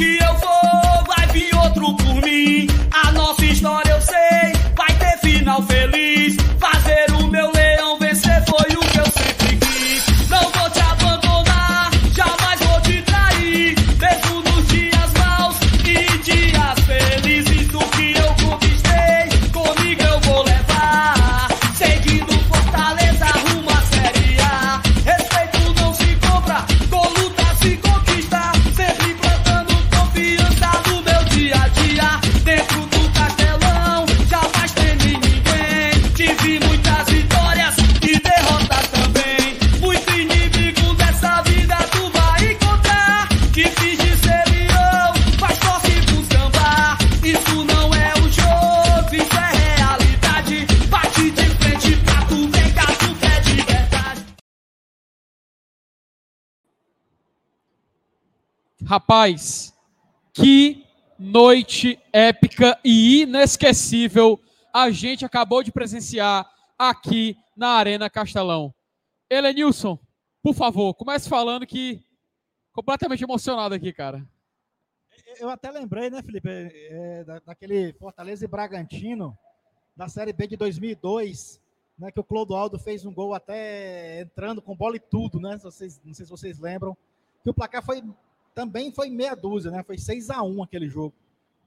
que eu for, Rapaz, que noite épica e inesquecível a gente acabou de presenciar aqui na Arena Castelão. Elenilson, por favor, comece falando que completamente emocionado aqui, cara. Eu até lembrei, né, Felipe, é, da- daquele Fortaleza e Bragantino, da Série B de 2002, né, que o Clodoaldo fez um gol até entrando com bola e tudo, né? não sei se vocês lembram. Que o placar foi também foi meia dúzia, né? Foi 6 a 1 aquele jogo.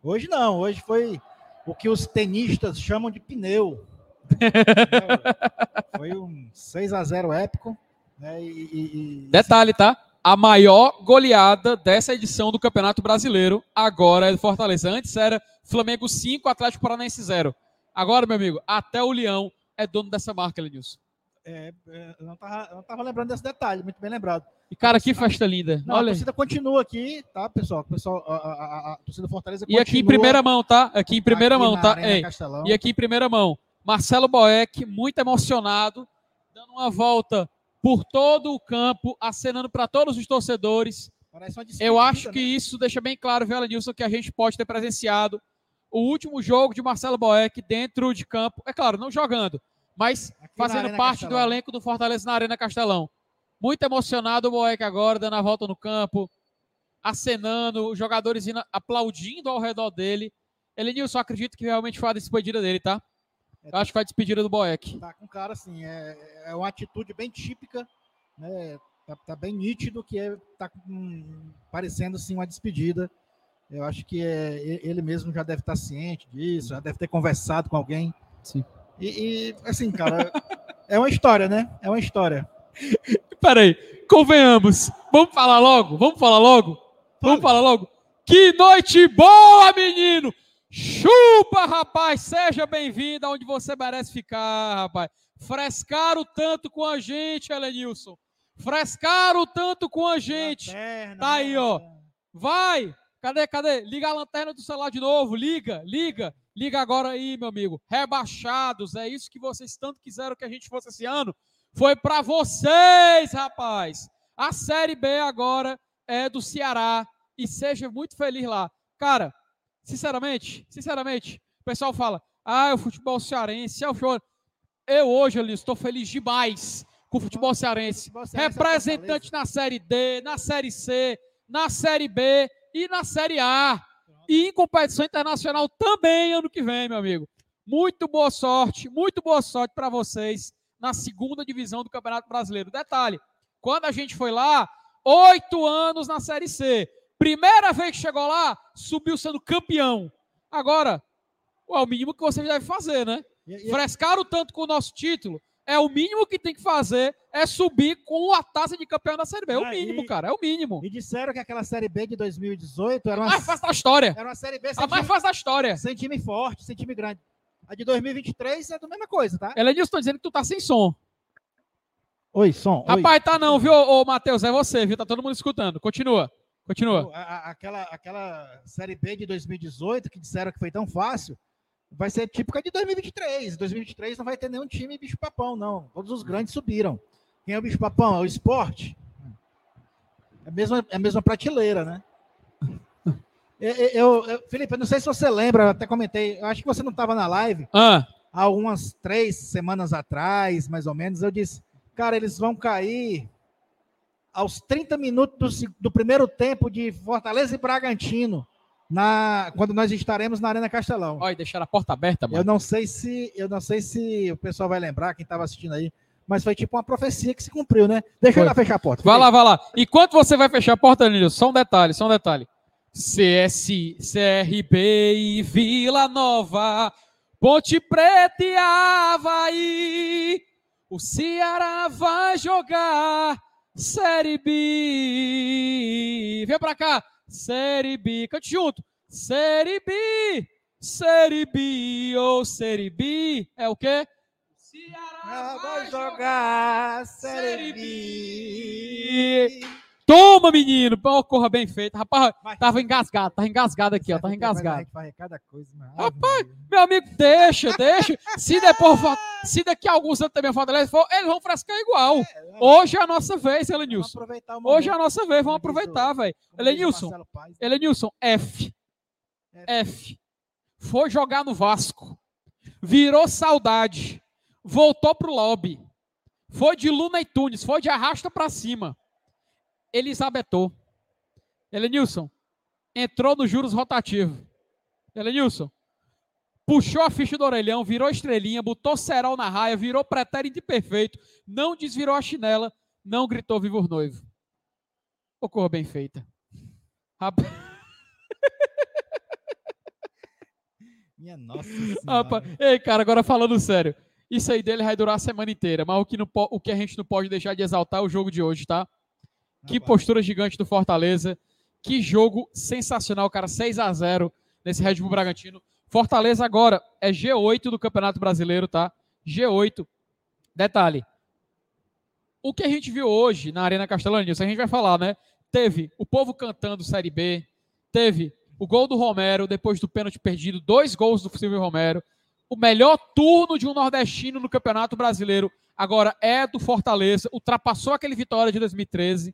Hoje não, hoje foi o que os tenistas chamam de pneu. Foi um 6 a 0 épico, né? E, e- Detalhe, tá? A maior goleada dessa edição do Campeonato Brasileiro agora é do Fortaleza. Antes era Flamengo 5, Atlético Paranaense 0. Agora, meu amigo, até o Leão é dono dessa marca, Elenilson. É, é, eu não tava, não tava lembrando desse detalhe, muito bem lembrado. E, cara, que festa linda. Não, a Olha. torcida continua aqui, tá, pessoal? Pessoal a, a- a- a torcida Fortaleza E aqui em primeira mão, tá? Aqui em primeira aqui mão, tá? Ei. E aqui em primeira mão, Marcelo Boeck, muito emocionado, dando uma volta por todo o campo, acenando para todos os torcedores. Eu acho que né? isso deixa bem claro, viu, Nilson, que a gente pode ter presenciado o último jogo de Marcelo Boeck dentro de campo. É claro, não jogando, mas Aqui fazendo parte do Castelão. elenco do Fortaleza na Arena Castelão. Muito emocionado o Boeck agora, dando a volta no campo, acenando, os jogadores indo, aplaudindo ao redor dele. Elenilson, acredito que realmente foi a despedida dele, tá? Eu acho que foi a despedida do Boeck. Tá com cara assim, é, é uma atitude bem típica, né? Tá, tá bem nítido que é, tá com- parecendo assim uma despedida. Eu acho que é, ele mesmo já deve estar ciente disso, já deve ter conversado com alguém. Sim. E, e, assim, cara, é uma história, né? É uma história. Peraí, convenhamos. Vamos falar logo? Vamos falar logo? Vamos falar logo? Que noite boa, menino! Chupa, rapaz! Seja bem-vindo aonde você merece ficar, rapaz. Frescaram tanto com a gente, Elenilson. Frescaram tanto com a gente. Lanterna, Tá aí, ó. né? Vai! Cadê, cadê? Liga a lanterna do celular de novo. Liga, liga. Liga agora aí, meu amigo. Rebaixados. É isso que vocês tanto quiseram que a gente fosse esse ano. Foi pra vocês, rapaz. A Série B agora é do Ceará. E seja muito feliz lá. Cara, sinceramente, sinceramente, o pessoal fala: ah, é o futebol cearense, é o show. Eu hoje, Elis, estou feliz demais com o futebol cearense Futebol cearense é representante na Série D, na Série C, na Série B e na Série A. E em competição internacional também ano que vem, meu amigo. Muito boa sorte, muito boa sorte para vocês na segunda divisão do Campeonato Brasileiro. Detalhe, quando a gente foi lá, oito anos na Série C. Primeira vez que chegou lá, subiu sendo campeão. Agora, é o mínimo que você deve fazer, né? Frescaram tanto com o nosso título, é o mínimo que tem que fazer é subir com a taça de campeão da Série B. É o Ah, mínimo, e- cara, é o mínimo. E disseram que aquela Série B de 2018 era A uma, mais fácil da história. era uma Série B A sem mais time, fácil da história. sem time forte, sem time grande. A de 2023 é a mesma coisa, tá? Elenilson, tô dizendo que tu tá sem som. Oi, som. Rapaz, tá não, viu, ô Matheus? É você, viu? Tá todo mundo escutando. Continua. Continua. A- a- aquela, aquela Série B de 2018, que disseram que foi tão fácil, vai ser típica de 2023. 2023 não vai ter nenhum time bicho-papão, não. Todos os grandes subiram. Quem é o bicho-papão? É o esporte. É a mesma, é a mesma prateleira, né? Eu, eu- eu- Felipe, eu não sei se você lembra, eu até comentei, eu acho que você não estava na live, Ah, há algumas três semanas atrás, mais ou menos, eu disse, cara, eles vão cair aos 30 minutos do, do primeiro tempo de Fortaleza e Bragantino, na, quando nós estaremos na Arena Castelão. Olha, deixaram a porta aberta, Eu mano. não sei se eu não sei se o pessoal vai lembrar, quem estava assistindo aí, mas foi tipo uma profecia que se cumpriu, né? Deixa eu Foi. lá fechar a porta. Vai lá, vai lá. Enquanto você vai fechar a porta, Nilson, só um detalhe, só um detalhe. CS, CRB e Vila Nova, Ponte Preta e Havaí. O Ceará vai jogar Série B. Vem pra cá. Série B. Cante junto. Série B. Série B ou Série B. É o quê? Ceará vai jogar. Série B. Toma, menino! Pô, corra bem feito. Rapaz, Mas- tava engasgado, tava engasgado aqui, ó. Tava engasgado. coisa. Rapaz, Meu amigo, deixa, deixa. Se depois, se daqui a alguns anos também a Fortaleza for, eles vão frescar igual. Hoje é a nossa vez, Elenilson. Hoje é a nossa vez, vamos aproveitar, velho. Elenilson. Elenilson, F. F. Foi jogar no Vasco. Virou saudade. Voltou pro lobby. Foi de Luna e Tunes. Foi de arrasta pra cima. Elisabetou. Elenilson. Entrou no juros rotativo. Elenilson. Puxou a ficha do orelhão, virou estrelinha, botou cerol na raia, virou pretérito perfeito, não desvirou a chinela, não gritou viva o noivo. Ô, cor bem feita. Rapaz. Minha nossa Rapaz, ei, cara, agora falando sério. Isso aí dele vai durar a semana inteira, mas o que, não o que a gente não pode deixar de exaltar é o jogo de hoje, tá? Que postura gigante do Fortaleza. Que jogo sensacional, cara. 6 a 0 nesse Red Bull Bragantino. Fortaleza agora é G8 do Campeonato Brasileiro, tá? G8. Detalhe. O que a gente viu hoje na Arena Castelão, Nilson, a gente vai falar, né? Teve o povo cantando Série B, teve o gol do Romero depois do pênalti perdido, dois gols do Silvio Romero. O melhor turno de um nordestino no Campeonato Brasileiro agora é do Fortaleza, ultrapassou aquele vitória de 2013.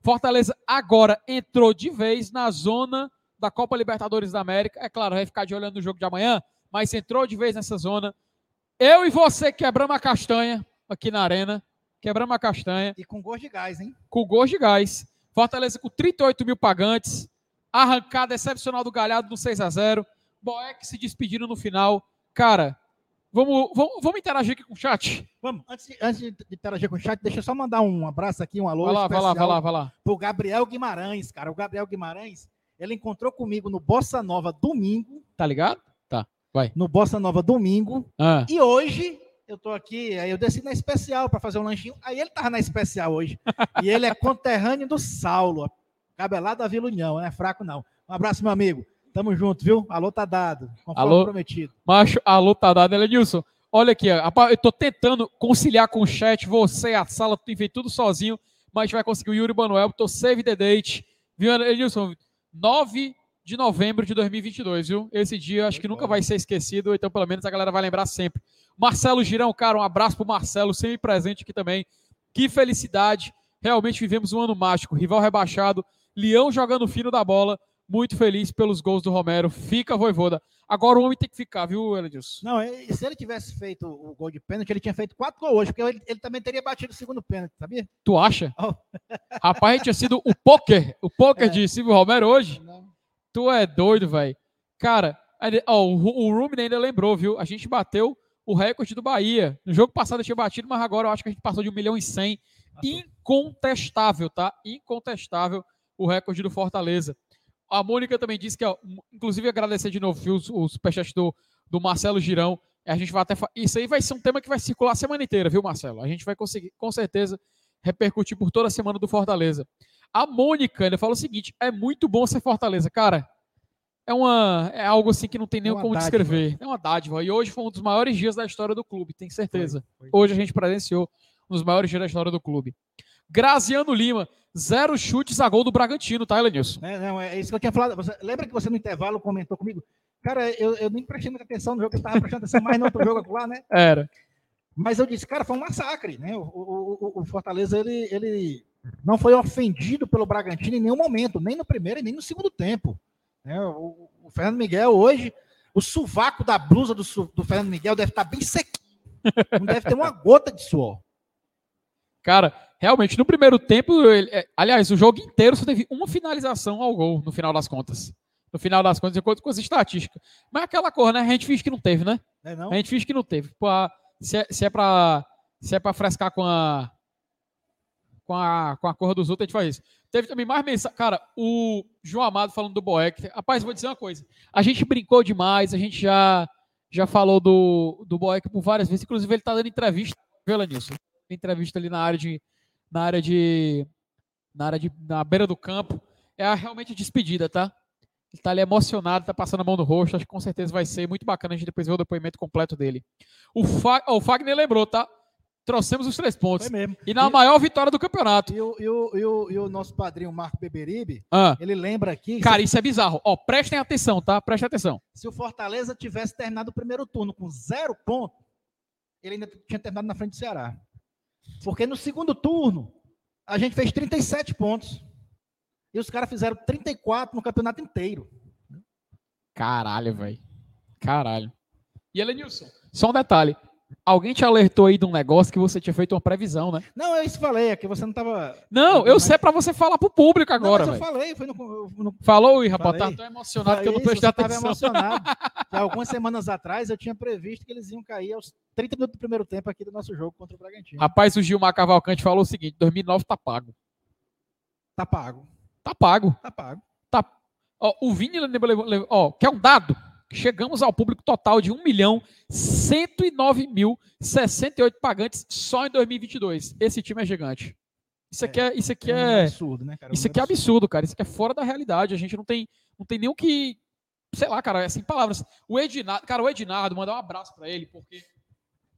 Fortaleza agora entrou de vez na zona da Copa Libertadores da América. É claro, vai ficar de olho no jogo de amanhã, mas entrou de vez nessa zona. Eu e você quebramos a castanha aqui na arena. Quebramos a castanha E com gosto de gás, hein? com gols de gás. Fortaleza com 38 mil pagantes. Arrancada excepcional do Galhardo no 6 a 0 Boeck se despedindo no final. Cara, vamos, vamos, vamos interagir aqui com o chat? Vamos, antes de, antes de interagir com o chat, deixa eu só mandar um abraço aqui, um alô Vai lá, vai lá, vai especial lá, vai lá. pro Gabriel Guimarães, cara. O Gabriel Guimarães, ele encontrou comigo no Bossa Nova domingo, Tá ligado? Tá, vai. no Bossa Nova domingo, Ah, e hoje eu tô aqui, aí eu desci na especial para fazer um lanchinho, aí ele tava na especial hoje. e ele é conterrâneo do Saulo, cabelado da Vila União, não é fraco não. Um abraço, meu amigo. Tamo junto, viu? Alô tá dado, conforme Alô? prometido. macho, a luta dada, Elenilson. Olha aqui, rapaz, eu tô tentando conciliar com o chat, você, a sala, tu fez tudo sozinho, mas a gente vai conseguir o Yuri Manuel, tô save the date. Viu, Elenilson? 9 de novembro de 2022, viu? Esse dia acho que nunca vai ser esquecido, então pelo menos a galera vai lembrar sempre. Marcelo Girão, cara, um abraço pro Marcelo, sempre presente aqui também. Que felicidade. Realmente vivemos um ano mágico. Rival rebaixado, Leão jogando fino da bola. Muito feliz pelos gols do Romero. Fica voivoda. Agora o homem tem que ficar, viu, Elenilson? Não, se ele tivesse feito o gol de pênalti, ele tinha feito quatro gols hoje, porque ele, ele também teria batido o segundo pênalti, sabia? Tu acha? Oh. Rapaz, tinha sido o poker, o poker É. de Silvio Romero hoje. Tu é doido, velho. Cara, ó, o, o Rumine ainda lembrou, viu? A gente bateu o recorde do Bahia. No jogo passado eu tinha batido, mas agora eu acho que a gente passou de 1 milhão e 100. Incontestável, tá? Incontestável o recorde do Fortaleza. A Mônica também disse que, ó, inclusive agradecer de novo viu, os, os superchats do, do Marcelo Girão. A gente vai até. Isso aí vai ser um tema que vai circular a semana inteira, viu, Marcelo? A gente vai conseguir, com certeza, repercutir por toda a semana do Fortaleza. A Mônica ainda fala o seguinte: é muito bom ser Fortaleza. Cara, é, uma, é algo assim que não tem nem uma como dádiva. descrever. É uma dádiva. E hoje foi um dos maiores dias da história do clube, tenho certeza. Foi, foi. Hoje a gente presenciou um dos maiores dias da história do clube. Graziano Lima, zero chutes a gol do Bragantino, tá, Elenilson? É, não, é isso que eu tinha falado. Você, lembra que você no intervalo comentou comigo? Cara, eu, eu nem prestei muita atenção no jogo, eu estava prestando atenção mais no outro jogo lá, né? Era. Mas eu disse, cara, foi um massacre, né? O, o- o- Fortaleza, ele, ele não foi ofendido pelo Bragantino em nenhum momento, nem no primeiro e nem no segundo tempo. né? O, o Fernando Miguel hoje, o sovaco da blusa do, do Fernando Miguel deve estar bem sequinho. Não deve ter uma gota de suor. Cara, realmente, no primeiro tempo, ele- é, aliás, o jogo inteiro só teve uma finalização ao gol, no final das contas. No final das contas, de acordo com as estatísticas. Mas aquela cor, né? A gente finge que não teve, né? É não? A gente finge que não teve. Se, é, se é pra, se é pra frescar com a, com a com a cor dos outros, a gente faz isso. Teve também mais mensagem. Cara, o João Amado falando do Boeck. Rapaz, vou dizer uma coisa. A gente brincou demais, a gente já, já falou do, do Boeck por várias vezes. Inclusive, ele tá dando entrevista, viu, Lenilson? Entrevista ali na área de. Na área de. Na área de. Na beira do campo. É a, realmente despedida, tá? Ele tá ali emocionado, tá passando a mão no rosto. Acho que com certeza vai ser muito bacana a gente depois ver o depoimento completo dele. O, Fa... o Fagner lembrou, tá? Trouxemos os três pontos. Foi mesmo. E na maior vitória do campeonato. E o, e, o, e, o, e o nosso padrinho Marco Beberibe, Ah, ele lembra aqui, cara, isso é bizarro. Ó, prestem atenção, tá? Prestem atenção. se o Fortaleza tivesse terminado o primeiro turno com zero ponto, ele ainda tinha terminado na frente do Ceará. Porque no segundo turno, a gente fez 37 pontos. E os caras fizeram 34 no campeonato inteiro. Caralho, velho. Caralho. E Elenilson, só um detalhe. Alguém te alertou aí de um negócio que você tinha feito uma previsão, né? Não, eu isso falei, é que você não estava. Não, eu sei pra você falar pro público agora, não, mas eu falei, foi no, no Falou, aí, rapaz. Falei. Tá tão emocionado que eu não Falei prestei você tava atenção. emocionado. Algumas semanas atrás eu tinha previsto que eles iam cair aos 30 minutos do primeiro tempo aqui do nosso jogo contra o Bragantino. Rapaz, o Gilmar Cavalcante falou o seguinte: 2009 tá pago. Tá pago, Tá pago. tá pago. Tá. Ó, o Vini levou- ó, quer um dado? Chegamos ao público total de 1 milhão 109 mil 68 pagantes só em 2022. Esse time é gigante. Isso aqui é, isso aqui número é, absurdo, né, cara? Isso aqui é absurdo, cara. Isso aqui é fora da realidade. A gente não tem, não tem nem o que, sei lá, cara, é sem palavras. O Ednardo, cara, o Ednardo, mandar um abraço pra ele, porque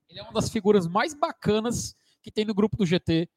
ele é uma das figuras mais bacanas que tem no grupo do GT.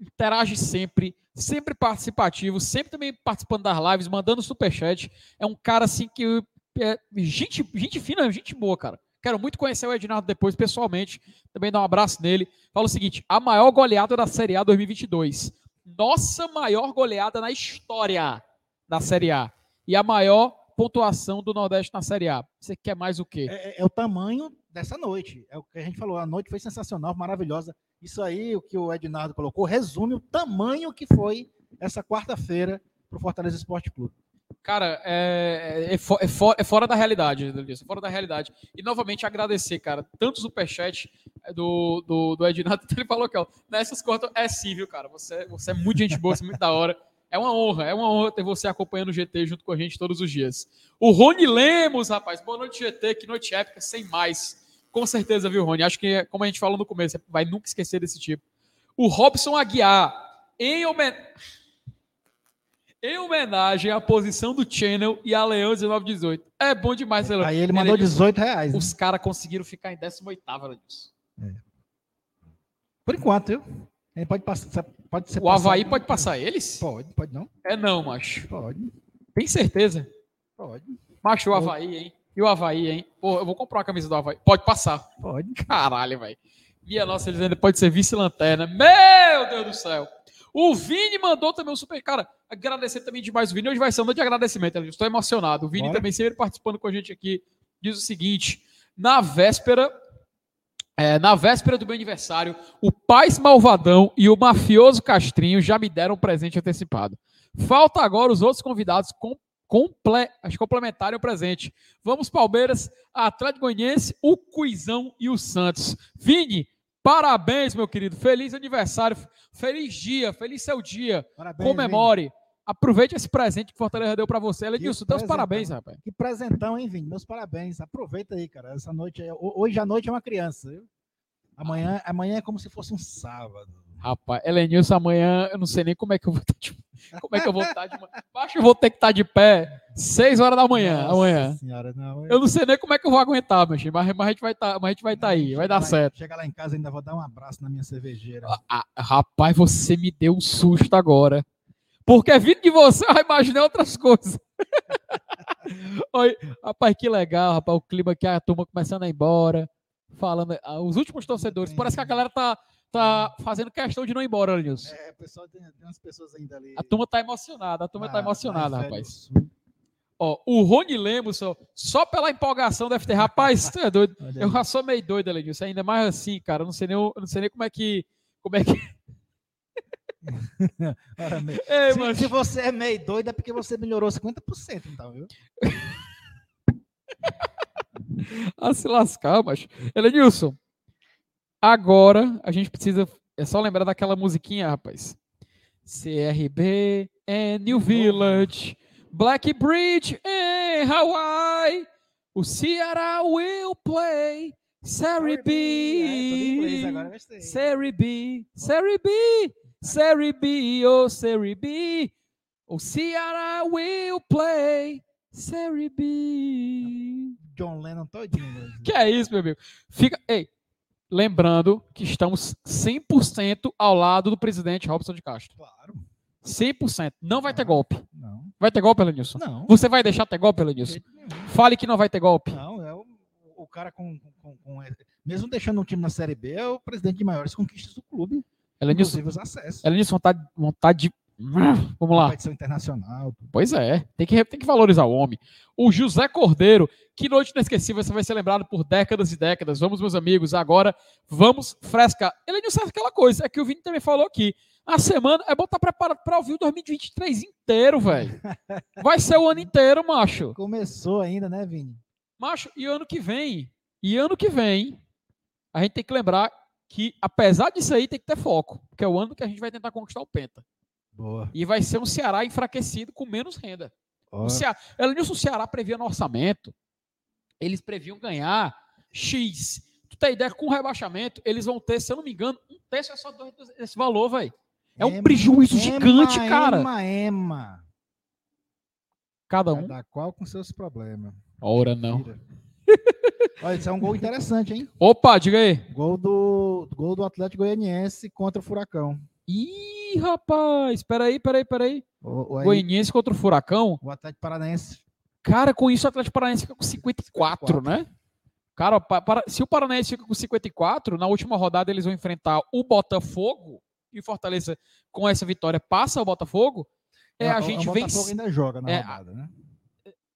Interage sempre, sempre participativo, sempre também participando das lives, mandando superchat. É um cara assim que é gente, gente fina, gente boa, cara. Quero muito conhecer o Ednardo depois, pessoalmente. Também dar um abraço nele. Fala o seguinte: a maior goleada da Série A 2022. Nossa maior goleada na história da Série A. E a maior pontuação do Nordeste na Série A. Você quer mais o quê? É, é- é o tamanho dessa noite. É o que a gente falou. A noite foi sensacional, maravilhosa. Isso aí, o que o Ednardo colocou, resume o tamanho que foi essa quarta-feira para o Fortaleza Esporte Clube. Cara, é, é, é fo- é fora da realidade, Delícia, é fora da realidade. E novamente agradecer, cara, tanto o superchat é, do, do, do Ednardo, ele falou que, ó, nessas contas é sim, viu, cara? Você, você é muito gente boa, você é muito da hora. É uma honra, é uma honra ter você acompanhando o GT junto com a gente todos os dias. O Rony Lemos, rapaz, boa noite, GT, que noite épica, sem mais. Com certeza, viu, Rony? Acho que, como a gente falou no começo, vai nunca esquecer desse tipo. O Robson Aguiar, em homenagem. Em homenagem à posição do Channel e a Leão 1918. É bom demais, Leão. Aí ele mandou 18 reais. né? Os caras conseguiram ficar em 18º, Lenilson. Por enquanto, viu? Ele pode passar. Pode ser O Havaí passado. pode passar eles? Pode, pode não? É não, macho. Pode, Tem certeza? pode, Macho, o Havaí, hein? E o Havaí, hein? Pô, eu vou comprar uma camisa do Havaí. Pode passar. pode. Caralho, velho. Minha nossa, eles ainda pode ser vice-lanterna. Meu Deus do céu. O Vini mandou também um super. Cara, agradecer também demais o Vini. Hoje vai ser um dia de agradecimento. Eu estou emocionado. O Vini Bora. também sempre participando com a gente aqui. Diz o seguinte: na véspera. é, na véspera do meu aniversário, o Paz Malvadão e o mafioso Castrinho já me deram um presente antecipado. Falta agora os outros convidados com, comple, complementarem o presente. Vamos, Palmeiras, Atlético Goianiense, o Cuizão e o Santos. Vini, parabéns, meu querido. Feliz aniversário, feliz dia, feliz seu dia. Parabéns. Comemore. Aproveite esse presente que Fortaleza deu para você. Elenilson, Deus presentão. parabéns, rapaz. Vini. Que presentão, hein, Vini? Meus parabéns. Aproveita aí, cara. Essa noite, é- ho- hoje à noite é uma criança, viu? Amanhã, amanhã é como se fosse um sábado. Rapaz, Elenilson, amanhã eu não sei nem como é que eu vou estar de, como é que eu vou estar de manhã. Acho que eu vou ter que estar de pé 6 horas da manhã, Nossa amanhã. Senhora, não. Eu não sei nem como é que eu vou aguentar, meu filho, mas, mas a gente vai estar, mas a gente vai estar aí, vai dar lá certo. Chega lá em casa, ainda vou dar um abraço na minha cervejeira. Ah, rapaz, você me deu um susto agora. Porque vindo de você, eu imaginei outras coisas. Oi, rapaz, que legal, rapaz. O clima aqui, a turma começando a ir embora. Falando. ah, Os últimos torcedores. Parece que a galera tá, tá fazendo questão de não ir embora, Nilson. É, pessoal, tem, tem umas pessoas ainda ali. A turma tá emocionada, a turma tá na- emocionada, na Velho rapaz. Ó, o Rony Lemos, ó, só pela empolgação deve ter. Rapaz, tu é doido. Eu já sou meio doido, Elenilson. Ainda mais assim, cara. Eu não sei nem, não sei nem como é que. Como é que. Ei, se, mano. se você é meio doido, é porque você melhorou 50%, então, viu? A se lascar, mas. Elenilson, agora a gente precisa. É só lembrar daquela musiquinha, rapaz. CRB and New Village, Black Bridge and Hawaii. O Ceará will play. Série É, em inglês B. agora, gostei. Série B. Série B. Série B. Oh, Série B. O Ceará will play. Série B. John Lennon todinho. Que é isso, meu amigo? Fica, ei, lembrando que estamos 100% ao lado do presidente Robson de Castro. Claro. 100%. Não vai ter golpe. Não. Vai ter golpe, Elenilson? Não. Você vai deixar ter golpe, Elenilson? Fale que não vai ter golpe. Não, é o, o cara com, com- com- Mesmo deixando um time na Série B, é o presidente de maiores conquistas do clube. Elenilson, Inclusive os acessos. Elenilson vontade, vontade de... Vamos lá. Competição internacional. Pois é, tem que, tem que valorizar o homem. O José Cordeiro, que noite inesquecível, você vai ser lembrado por décadas e décadas. Vamos, meus amigos, agora vamos frescar. Ele não sabe aquela coisa, é que o Vini também falou aqui. A semana é bom estar preparado para ouvir o 2023 inteiro, velho. Vai ser o ano inteiro, macho. Começou ainda, né, Vini? Macho, e ano que vem, e ano que vem, a gente tem que lembrar que, apesar disso aí, tem que ter foco, porque é o ano que a gente vai tentar conquistar o Penta. Boa. E vai ser um Ceará enfraquecido com menos renda. O Ceará, Elenilson, o Ceará previa no orçamento, eles previam ganhar X. Tu tem ideia com o rebaixamento, eles vão ter, se eu não me engano, um terço é só dois desse valor, velho. É um Ema, prejuízo gigante, ema, cara. Ema, ema. Cada um. Cada qual com seus problemas. Ora, não. Olha, isso é um gol interessante, hein? Opa, diga aí. Gol do, gol do Atlético Goianiense contra o Furacão. Ih, rapaz, peraí, peraí, peraí. O, o, aí, Goianiense contra o Furacão. o Atlético Paranaense. Cara, com isso o Atlético Paranaense fica com 54, né? Cara, pa- para- se o Paranaense fica com 54, na última rodada eles vão enfrentar o Botafogo e o Fortaleza com essa vitória passa o Botafogo. É, Ah, a o- gente o. Botafogo ainda joga na É, rodada, né?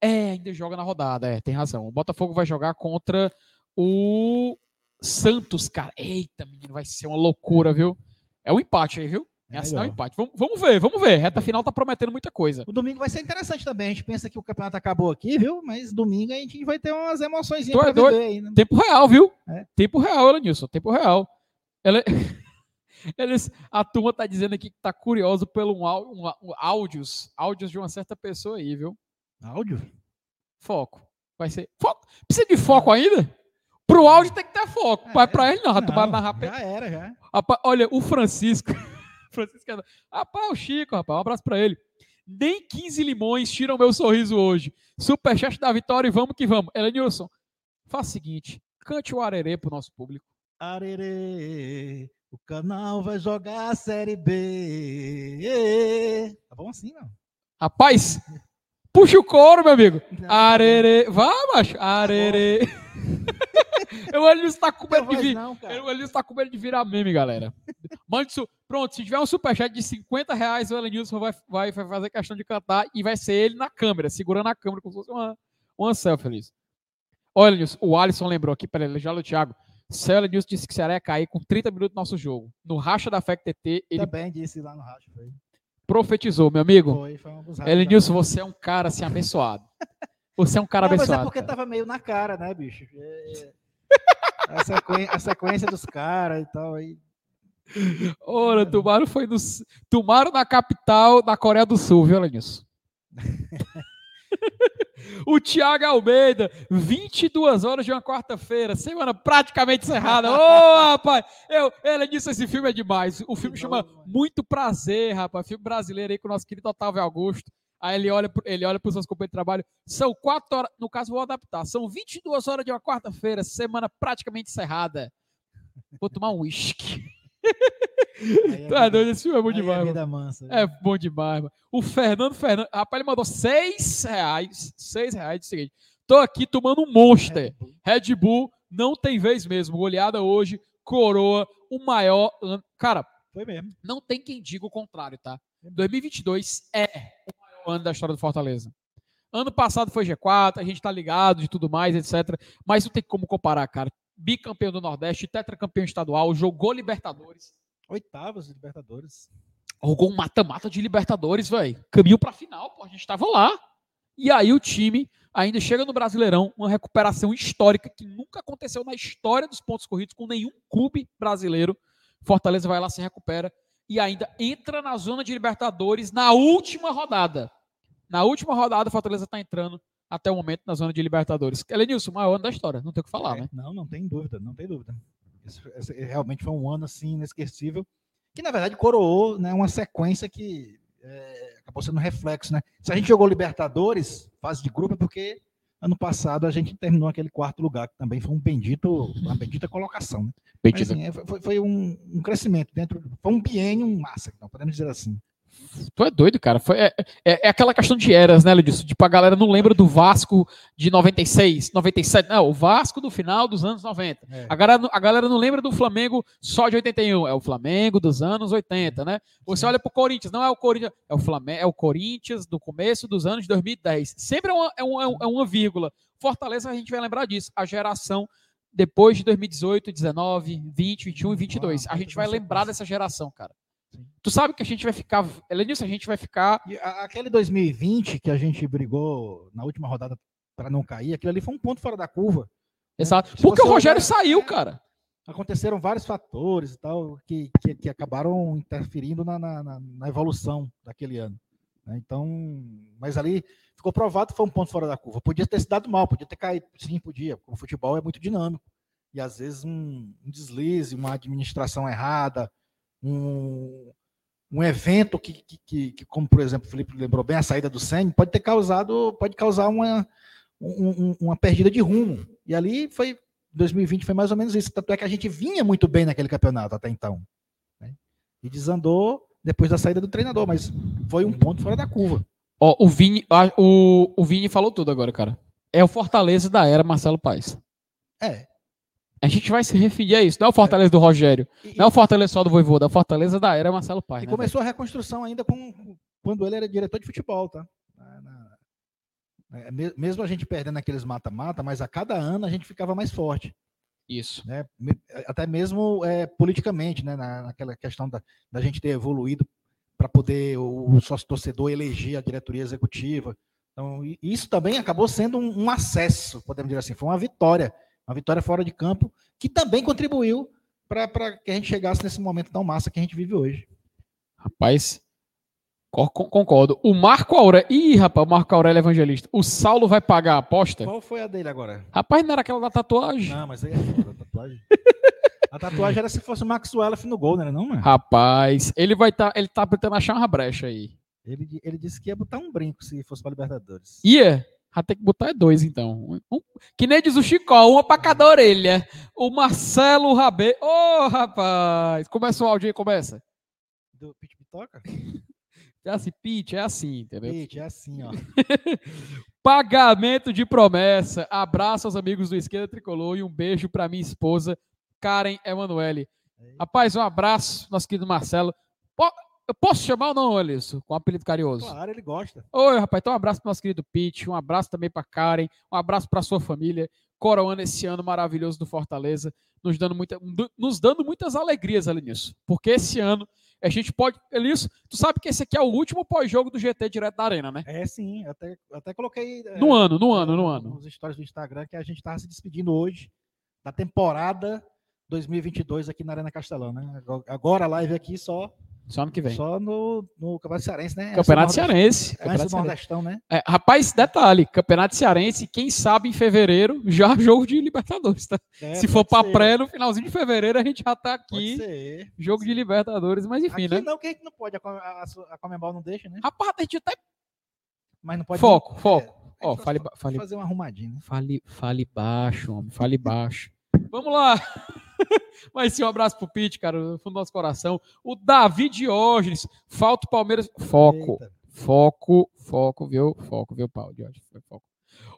É, ainda joga na rodada, é, tem razão. O Botafogo vai jogar contra o Santos, cara. Eita, menino, vai ser uma loucura, viu? É um empate aí, viu? É É assinar um melhor. empate. Vamos, vamos ver, vamos ver. Reta final tá prometendo muita coisa. O domingo vai ser interessante também. A gente pensa que o campeonato acabou aqui, viu? Mas domingo a gente vai ter umas emoções é pra viver aí, né? Tempo real, viu? É. Tempo real, Elenilson, tempo real. Ela... Eles, a turma tá dizendo aqui que tá curioso pelo um, um, um áudios, áudios de uma certa pessoa aí, viu? Áudio? Foco. Vai ser. Foco. Precisa de foco ainda? Pro áudio tem que ter foco. É, pra ele não, Não, já era, já. Olha, o Francisco. Francisco é... Rapaz, o Chico, rapaz, um abraço pra ele. Nem 15 limões tiram meu sorriso hoje. Superchat da vitória e vamos que vamos. Elenilson, faça o seguinte: cante o arerê pro nosso público. Arerê, o canal vai jogar a Série B. Tá bom assim, não? Rapaz, puxa o couro, meu amigo. Não, Arerê. Vá, macho. Arerê. o Elenilson tá com medo de vir. não, tá com medo de virar meme, galera. Mande su... Pronto, se tiver um superchat de 50 reais, o Elenilson vai, vai, vai fazer questão de cantar e vai ser ele na câmera, segurando a câmera como se fosse uma, uma selfie. Olha, o Alisson lembrou aqui, peraí, já o Thiago. O Elenilson disse que Ceará ia cair com 30 minutos do nosso jogo. No racha da FEC TT, ele Também disse lá no rádio. Foi, profetizou, meu amigo. foi, foi um você é um cara assim abençoado. Você é um cara Não, mas abençoado. é porque cara. tava meio na cara, né, bicho? É- A, sequen- a sequência dos caras e tal. Aí. Ora, Tumaram foi no. Tumaram na capital da Coreia do Sul, viu, Lenilson? o Thiago Almeida, 22 horas de uma quarta-feira, semana praticamente encerrada. Ô, rapaz! Eu, Lenilson, esse filme é demais. O filme chama. Muito Prazer, rapaz. Filme brasileiro aí com o nosso querido Otávio Augusto. Aí ele olha, ele olha para os seus companheiros de trabalho. São quatro horas, no caso vou adaptar. São 22 horas de uma quarta-feira, semana praticamente encerrada. Vou tomar um uísque. É vida- doido, esse filme é bom a demais, vida mansa. É bom demais, mano. O Fernando Fernandes. Rapaz, ele mandou seis reais. Seis reais. O seguinte: tô aqui tomando um Monster. Red Bull não tem vez mesmo. Goleada hoje, coroa, o maior. Cara, Foi mesmo. não tem quem diga o contrário, tá? 2022 é ano da história do Fortaleza. Ano passado foi G4, a gente tá ligado de tudo mais, etc. Mas não tem como comparar, cara. Bicampeão do Nordeste, tetracampeão estadual, jogou Libertadores. Oitavas de Libertadores. Jogou um mata-mata de Libertadores, velho. Caminho pra final, pô. A gente tava lá. E aí o time ainda chega no Brasileirão, uma recuperação histórica que nunca aconteceu na história dos pontos corridos com nenhum clube brasileiro. Fortaleza vai lá, se recupera e ainda entra na zona de Libertadores na última rodada. Na última rodada, Fortaleza está entrando até o momento na zona de Libertadores. Elenilson, o maior ano da história, não tem o que falar, É, né? Não, não tem dúvida, não tem dúvida. Esse, esse realmente foi um ano assim inesquecível, que na verdade coroou né, uma sequência que é, acabou sendo um reflexo, né? Se a gente jogou Libertadores, fase de grupo, é porque ano passado a gente terminou aquele quarto lugar, que também foi um bendito, uma bendita colocação. Né? Mas, assim, é, foi, foi um, um crescimento dentro, foi um biênio massa, então podemos dizer assim. Tu é doido, cara. Foi, é, é, é aquela questão de eras, né, Lidilson? Tipo, a galera não lembra do Vasco de 96, 97. Não, o Vasco do final dos anos 90. É. A, galera, a galera não lembra do Flamengo só de 81. É o Flamengo dos anos 80, né? Você olha pro Corinthians, não é o Corinthians, é o Flamengo, é o Corinthians do começo dos anos 2010. Sempre é uma, é uma, é uma vírgula. Fortaleza, a gente vai lembrar disso. A geração depois de 2018, 19, 20, 21 e 22. Ah, A gente vai lembrar dessa geração, cara. Tu sabe que a gente vai ficar. Além disso, a gente vai ficar. E aquele 2020 que a gente brigou na última rodada para não cair, aquilo ali foi um ponto fora da curva. Exato. Se Porque o você Rogério olhar- saiu, é. cara. aconteceram vários fatores e tal que, que, que acabaram interferindo na, na, na- na evolução daquele ano. né? Então, mas ali ficou provado que foi um ponto fora da curva. Podia ter se dado mal, podia ter caído, sim, podia. porque O futebol é muito dinâmico e às vezes um, um deslize, uma administração errada, um, um evento que, que, que- como por exemplo o Felipe lembrou bem, a saída do Senna, pode ter causado, pode causar uma, um- um- uma perdida de rumo. E ali foi 2020 foi mais ou menos isso. Tanto é que a gente vinha muito bem naquele campeonato até então. né? E desandou depois da saída do treinador, mas foi um ponto fora da curva. Ó, o Vini, a- o, o Vini falou tudo agora, cara. É o Fortaleza da era Marcelo Paes. É. A gente vai se referir a isso. Não é o Fortaleza do Rogério. E, Não é o Fortaleza só do Voivoda. É o Fortaleza da era Marcelo Paes. e né, começou a reconstrução ainda com, quando ele era diretor de futebol, tá? Na- na- é, me- mesmo a gente perdendo aqueles mata-mata, mas a cada ano a gente ficava mais forte. velho? Isso. né? Até mesmo é, politicamente, né? na- naquela questão da, da gente ter evoluído para poder o, o sócio torcedor eleger a diretoria executiva. Então, isso também acabou sendo um, um acesso, podemos dizer assim, foi uma vitória, uma vitória fora de campo, que também contribuiu para que a gente chegasse nesse momento tão massa que a gente vive hoje. Rapaz, co- co- concordo. O Marco Aurélio. Ih, rapaz, o Marco Aurélio é evangelista. O Saulo vai pagar a aposta? Qual foi a dele agora? Rapaz, não era aquela da tatuagem. Não, mas aí é foda, a tatuagem. A tatuagem era se fosse o Maxwell no gol, não era não, mano? Rapaz, ele vai estar. ele tá tentando achar uma brecha aí. Ele, ele disse que ia botar um brinco se fosse para Libertadores. Ia. Vai ter que botar é dois, então. Um- que nem diz o Chicó, uma pra cada orelha. O Marcelo Rabê. Ô, rapaz! Começa o áudio aí, começa. Do Pit Pitoca? É assim, Pete, é assim, entendeu? Pete, é assim, ó. Pagamento de promessa. Abraço aos amigos do Esquerda Tricolor e um beijo pra minha esposa, Karen Emanuele. Rapaz, um abraço, nosso querido Marcelo. Po- eu posso chamar ou não, Alisson? Com um apelido carinhoso. Claro, ele gosta. Oi, rapaz. Então, um abraço pro nosso querido Pete, um abraço também pra Karen, um abraço pra sua família, coroando esse ano maravilhoso do Fortaleza, nos dando, muita, nos dando muitas alegrias ali nisso. Porque esse ano a gente pode. Elis, tu sabe que esse aqui é o último pós-jogo do GT direto da Arena, né? É sim, até, até coloquei. é, No ano, no ano, no ano. Nos stories do Instagram que a gente estava se despedindo hoje da temporada 2022 aqui na Arena Castelão, né? Agora a live aqui só, Só ano que vem. só no, no Campeonato Cearense, né? Campeonato Cearense. Campeonato do. Nordestão, né? É, rapaz, detalhe: Campeonato Cearense, quem sabe em fevereiro, já jogo de Libertadores, tá? É, Se for ser, pré, no finalzinho de fevereiro, a gente já tá aqui. Jogo de Libertadores, mas enfim, Aqui né? não, que a gente não pode, a, a, a Comembol não deixa, né? Rapaz, a gente até. Mas não pode. Foco, nem- foco. é, Ó, fale, fale, fazer uma arrumadinha, né? fale, fale baixo, homem. Fale baixo. Vamos lá. Mas sim, um abraço pro Pete, cara, no fundo do nosso coração. O Davi Diógenes. Falta o Palmeiras. Foco, Eita. foco, foco, viu? Foco, viu, Paulo Diógenes? Foco.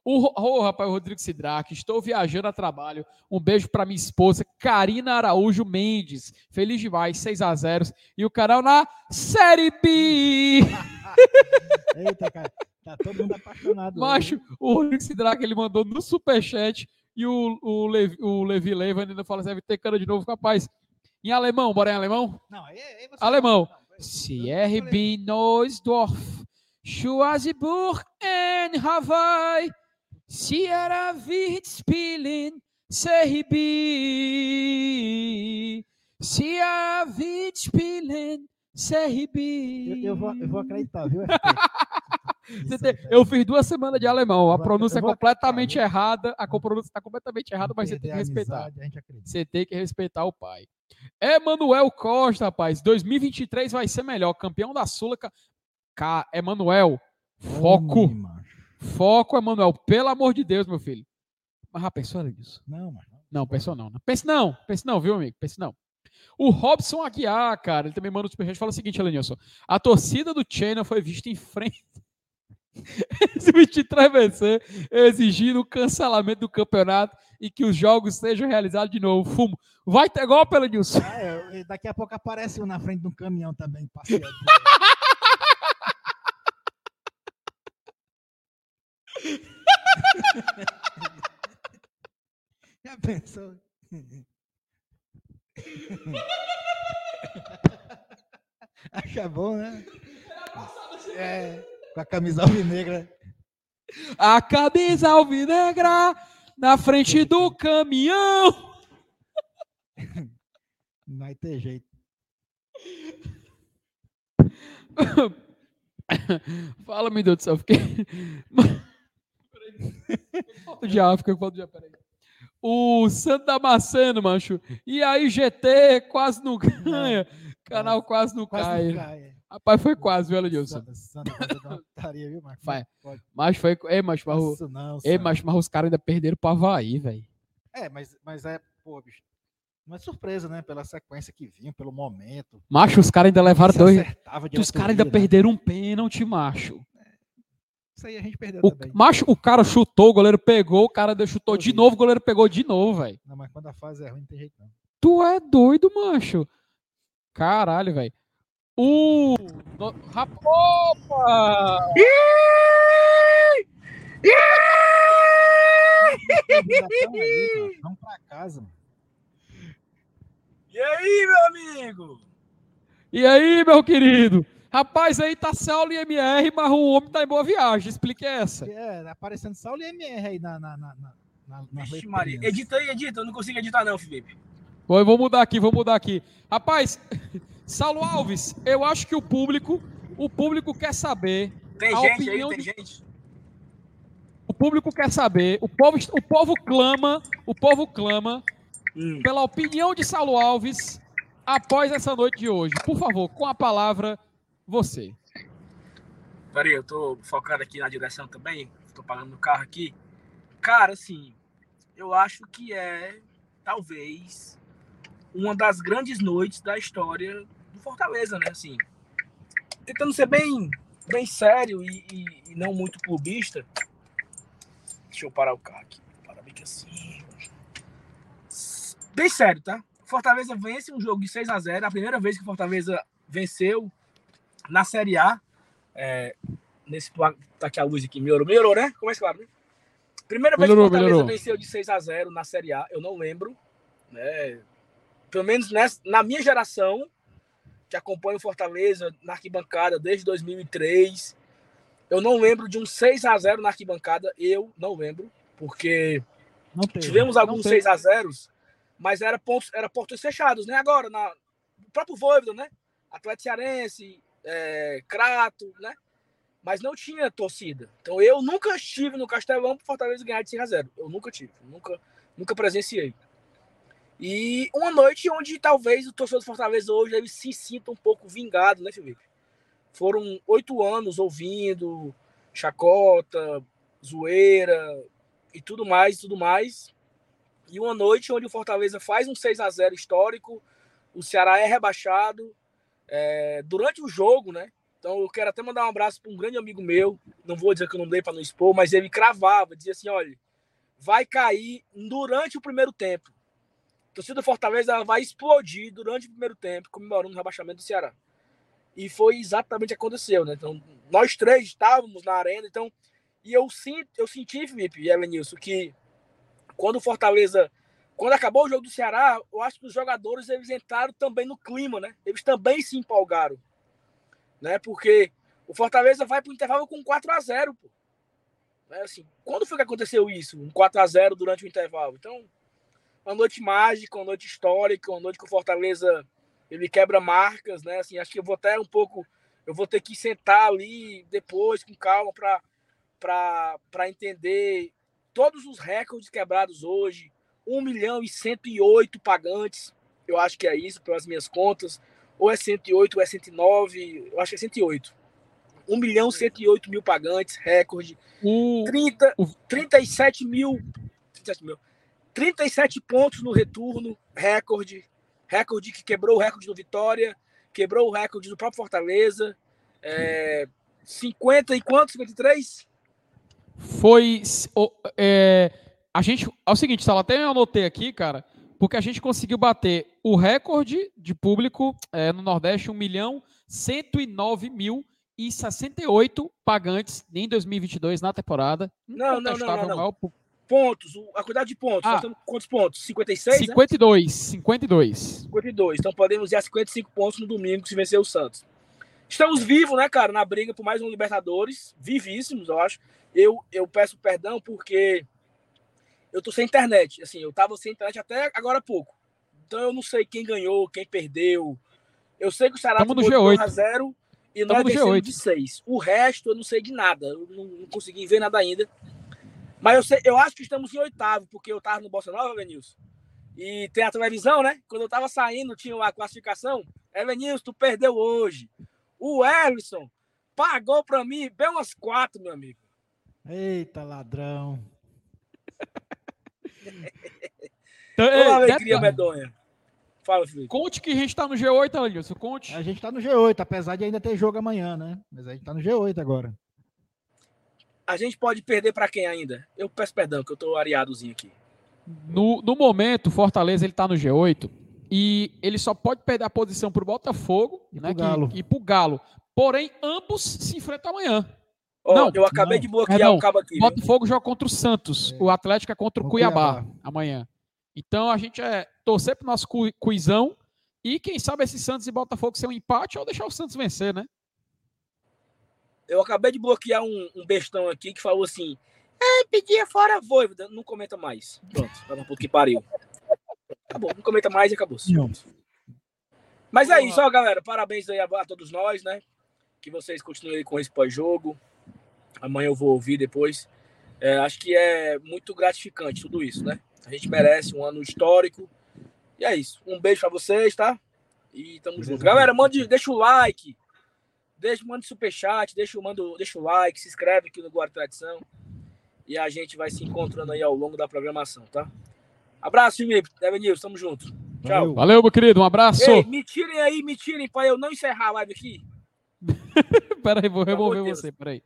O, ô, rapaz, o Rodrigo Sidraque, estou viajando a trabalho. Um beijo para minha esposa, Karina Araújo Mendes. Feliz demais, 6 a 0 E o canal na Série B. Eita, cara. Tá todo mundo apaixonado. Macho, o Rodrigo Sidraque ele mandou no superchat e o, o, Levi, o Levi Leiva ainda fala assim: deve ter cana de novo, capaz. Em alemão, bora em alemão? Não, aí, aí você Alemão. CRB Neusdorf, Schwarzburg and Hawaii, Sierra wird spielen, CRB, Sierra wird spielen, CRB. Eu, eu vou, eu vou acreditar, viu? tem- eu fiz duas semanas de alemão. A pronúncia é completamente errada. A pronúncia está completamente errada, mas você tem que respeitar. Você tem que respeitar o pai. Emanuel Costa, rapaz. 2023 vai ser melhor. Campeão da Sula. ca- Ca... Emanuel, foco. Homem. Foco, Emanuel. Pelo amor de Deus, meu filho. Mas já pensou nisso? Não, mas não. Pensou não. Pense não. Pense não, viu, amigo? Pense não. O Robson Aguiar, cara, ele também manda um superchat. Fala o seguinte, Elenilson. A torcida do Channel foi vista em frente. Esse 23 vencer, exigindo o cancelamento do campeonato e que os jogos sejam realizados de novo. Fumo. Vai ter golpe, Elenilson. Ah, é, daqui a pouco aparece um na frente de um caminhão também, passeando. Já pensou? Acha bom, né? É, com a camisa alvinegra. A camisa alvinegra na frente do caminhão. Não vai ter jeito. Fala, meu Deus do céu. Fiquei... Falta de ar, fiquei com falta de ar, peraí. O Santo Damasceno, macho. E aí, GT quase não ganha. Canal quase não Quase cai. não cai. É. Rapaz, foi quase, viu? Vai. Pode. Mas foi. Ei, macho, mas, o- Isso não, ei, macho, mas os caras ainda perderam pro Havaí, velho. É, mas, mas é, pô, bicho. Não é surpresa, né? Pela sequência que vinha, pelo momento. Macho, os caras ainda levaram Se dois. Os caras ainda né? perderam um pênalti, macho. Isso aí a gente perdeu O, também. macho, o cara chutou, o goleiro pegou, o cara chutou de novo, o goleiro pegou de novo, velho. Não, mas quando a fase é ruim, não tem jeito não. Tu é doido, macho. Caralho, velho. O. rap- Opa! Vamos pra casa, mano. E aí, meu amigo? E aí, meu querido? Rapaz, aí tá Saulo e MR, mas o homem tá em boa viagem. Explique essa. É, aparecendo Saulo e MR aí na, na, na, na, na, Vixe, Maria. Edita aí, edita. Eu não consigo editar, não, Felipe. Vou, vou mudar aqui, vou mudar aqui. Rapaz, Saulo Alves, eu acho que o público, o público quer saber. Tem A gente opinião aí, tem de- gente. O público quer saber. O povo, o povo clama, o povo clama Hum. pela opinião de Saulo Alves após essa noite de hoje. Por favor, com a palavra, você. Peraí, eu tô focado aqui na direção também. Tô parando no carro aqui. Cara, assim, eu acho que é, talvez, uma das grandes noites da história do Fortaleza, né? Assim, tentando ser bem, bem sério e, e- e não muito clubista. Deixa eu parar o carro aqui. Parar bem que assim. Bem sério, tá? Fortaleza vence um jogo de 6 a 0 A primeira vez que Fortaleza venceu na Série A. É, nesse tá aqui a luz aqui, melhorou, melhorou, né? Como é claro, né? Primeira vez Melhorou, que Fortaleza melhorou. venceu de 6 a 0 na Série A, eu não lembro, né? Pelo menos nessa, na minha geração, que acompanha o Fortaleza na arquibancada desde 2003, eu não lembro de um 6 a 0 na arquibancada, eu não lembro, porque Não teve. tivemos alguns teve. 6 a 0 mas era pontos, era portões fechados, né? Agora, na, o próprio Voivoda, né? Atlético Cearense, é, Crato, né? Mas não tinha torcida. Então eu nunca estive no Castelão pro Fortaleza ganhar de 6 a 0 Eu nunca tive, nunca, nunca presenciei. E uma noite onde talvez o torcedor do Fortaleza hoje ele se sinta um pouco vingado, né, Felipe? Foram oito anos ouvindo chacota, zoeira e tudo mais, tudo mais. E uma noite onde o Fortaleza faz um 6 a 0 histórico, o Ceará é rebaixado é, durante o jogo, né? Então eu quero até mandar um abraço para um grande amigo meu, não vou dizer que eu não dei para não expor, mas ele cravava, dizia assim, olha, vai cair durante o primeiro tempo. Torcida do Fortaleza vai explodir durante o primeiro tempo, comemorando o rebaixamento do Ceará. E foi exatamente o que aconteceu, né? Então, nós três estávamos na arena, então, e eu, sinto, eu senti, Felipe e Elenilson, que quando o Fortaleza, quando acabou o jogo do Ceará, eu acho que os jogadores eles entraram também no clima, né? Eles também se empolgaram. né? Porque o Fortaleza vai para o intervalo com 4 a 0 pô. É assim, quando foi que aconteceu isso? Um 4 a 0 durante o intervalo. Então, uma noite mágica, uma noite histórica, uma noite que o Fortaleza ele quebra marcas, né? Assim, acho que eu vou até um pouco, eu vou ter que sentar ali depois com calma para para entender todos os recordes quebrados hoje, 1 milhão e 108 pagantes, eu acho que é isso, pelas minhas contas, ou é 108 ou é 109, eu acho que é 108. 1 milhão e 108 mil pagantes, recorde. O, 30, 37 mil, 37 mil, 37 pontos no retorno, recorde. Recorde que quebrou o recorde do Vitória, quebrou o recorde do próprio Fortaleza. É, 50 e quanto? 53? foi. É, a gente. É o seguinte, Sala, até eu anotei aqui, cara, porque a gente conseguiu bater o recorde de público é, no Nordeste, 1 milhão 109 mil e 68 pagantes em 2022 na temporada. Não, não, não, não, não. Maior... Pontos, a quantidade de pontos. Ah, quantos pontos? 56? 52, né? 52. 52. Então podemos ir a 55 pontos no domingo se vencer o Santos. Estamos vivos, né, cara, na briga por mais um Libertadores. Vivíssimos, eu acho. Eu, eu peço perdão porque eu tô sem internet. Assim, eu tava sem internet até agora há pouco. Então eu não sei quem ganhou, quem perdeu. Eu sei que o Ceará tomou 2 a 0 e nós descemos de 6. O resto eu não sei de nada. Eu não, não, consegui ver nada ainda. Mas eu, sei, eu acho que estamos em oitavo, porque eu tava no Bossa Nova, Venilson. E tem a televisão, né? Quando eu tava saindo, tinha a classificação. É, Venilson, tu perdeu hoje. O Ellison pagou para mim bem umas quatro, meu amigo. Eita, ladrão. então, Ô, alegria medonha. Fala, Felipe. Conte que a gente tá no G8, Alisson. Conte. A gente tá no G8, apesar de ainda ter jogo amanhã, né? Mas a gente tá no G8 agora. A gente pode perder para quem ainda? Eu peço perdão, que eu tô areadozinho aqui. No, no momento, Fortaleza ele tá no G8 e ele só pode perder a posição para o Botafogo e né, para o Galo. Galo. Porém, ambos se enfrentam amanhã. Oh, não, eu acabei não, de bloquear não, o cabo aqui. Botafogo joga contra o Santos. É. O Atlético é contra o Cuiabá, Cuiabá, amanhã. Então a gente é torcer para o nosso cu, cuizão e quem sabe esse Santos e Botafogo ser um empate ou deixar o Santos vencer, né? Eu acabei de bloquear um, um bestão aqui que falou assim: é, pedia fora Voivoda. Não comenta mais. Pronto, tá um pouco que pariu. Acabou, não comenta mais e acabou. Mas é isso, ó, galera. Parabéns aí a, a, todos nós, né? Que vocês continuem com esse pós-jogo. Amanhã eu vou ouvir depois. É, acho que é muito gratificante tudo isso, né? A gente merece um ano histórico. E é isso. Um beijo para vocês, tá? E tamo junto. Galera, mande, deixa o like. Deixa, manda superchat, deixa, manda, deixa o like, se inscreve aqui no Guarda Tradição. E a gente vai se encontrando aí ao longo da programação, tá? Abraço, Felipe. Evanilson, tamo junto. Tchau. Valeu. Valeu, meu querido. Um abraço. Ei, me tirem aí, me tirem para eu não encerrar a live aqui. peraí, vou remover você. Peraí.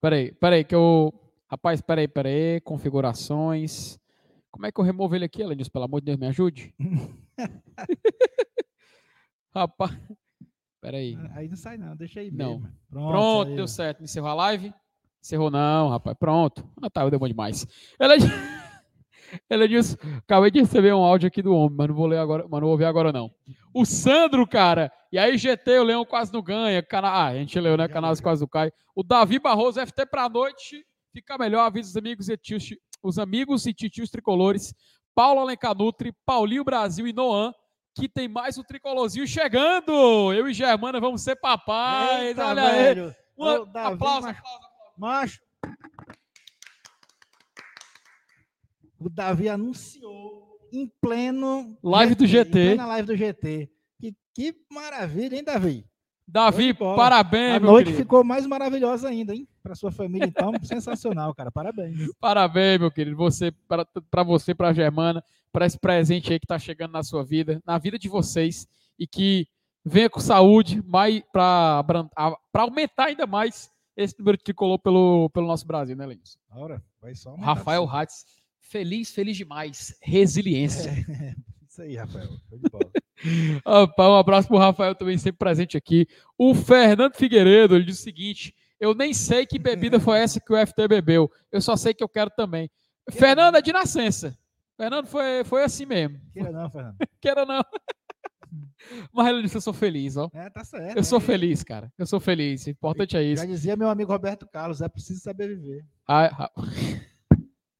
Peraí, peraí, que eu. Rapaz, peraí, peraí. Configurações. Como é que eu removo ele aqui, Elenilson? Pelo amor de Deus, me ajude. Rapaz. Peraí. Aí não sai, não. Deixa aí não. mesmo. Pronto, Pronto deu certo. Encerrou a live? Encerrou, não, rapaz. Pronto. Ah, tá, eu dei bom demais. Elenilson. Ele disse, acabei de receber um áudio aqui do homem, mas não vou ler agora, mas não vou ver agora não. O Sandro, cara, e aí GT, o Leão quase não ganha, cana... ah, a gente leu, né, Canais quase não cai. O Davi Barroso, FT pra noite, fica melhor, avisa os amigos e tios, os amigos e titios tricolores, Paulo Alencanutri, Paulinho Brasil e Noan, que tem mais um tricolorzinho chegando. Eu e Germana vamos ser papais, Eita, olha velho. aí. Um aplauso, aplauso, Macho, o Davi anunciou em pleno live GT, do GT. Plena live do GT. Que, que maravilha, hein, Davi? Davi, parabéns, A noite querido. ficou mais maravilhosa ainda, hein? Para sua família, então, sensacional, cara. Parabéns. Parabéns, meu querido. Você, para você, para a Germana, para esse presente aí que está chegando na sua vida, na vida de vocês, e que venha com saúde para aumentar ainda mais esse número de tricolor pelo, pelo nosso Brasil, né, Lenilson? Ora, vai só Rafael Hatz Feliz, feliz demais. Resiliência. É, isso aí, Rafael. Foi de bola. Um abraço pro Rafael também, sempre presente aqui. O Fernando Figueiredo, ele diz o seguinte: eu nem sei que bebida foi essa que o FT bebeu. Eu só sei que eu quero também. Não. é de nascença. Fernando foi, foi assim mesmo. Queira não, Fernando. Queira não. Mas ele disse, eu sou feliz, ó. É, tá certo. Eu sou é. feliz, cara. Eu sou feliz. O importante é isso. Já dizia meu amigo Roberto Carlos, é preciso saber viver. Ah, ah.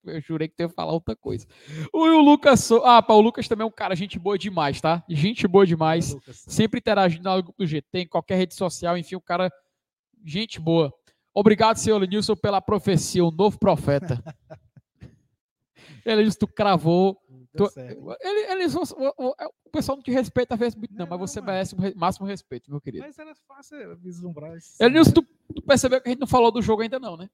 Eu jurei que tu ia falar outra coisa. O, o Lucas. So... Ah, pá, o Lucas também é um cara, gente boa demais, tá? Gente boa demais. Sempre interagindo no grupo do GT, em qualquer rede social, enfim, o cara. Gente boa. Obrigado, senhor Lenilson, pela profecia, o novo profeta. Ele disse, tu cravou. Tu- ele, ele- o, o- o pessoal não te respeita às vezes muito, não, Não, mas você merece o máximo respeito, meu querido. Mas era fácil vislumbrar isso. Ele disse, tu, tu percebeu que a gente não falou do jogo ainda, não, né?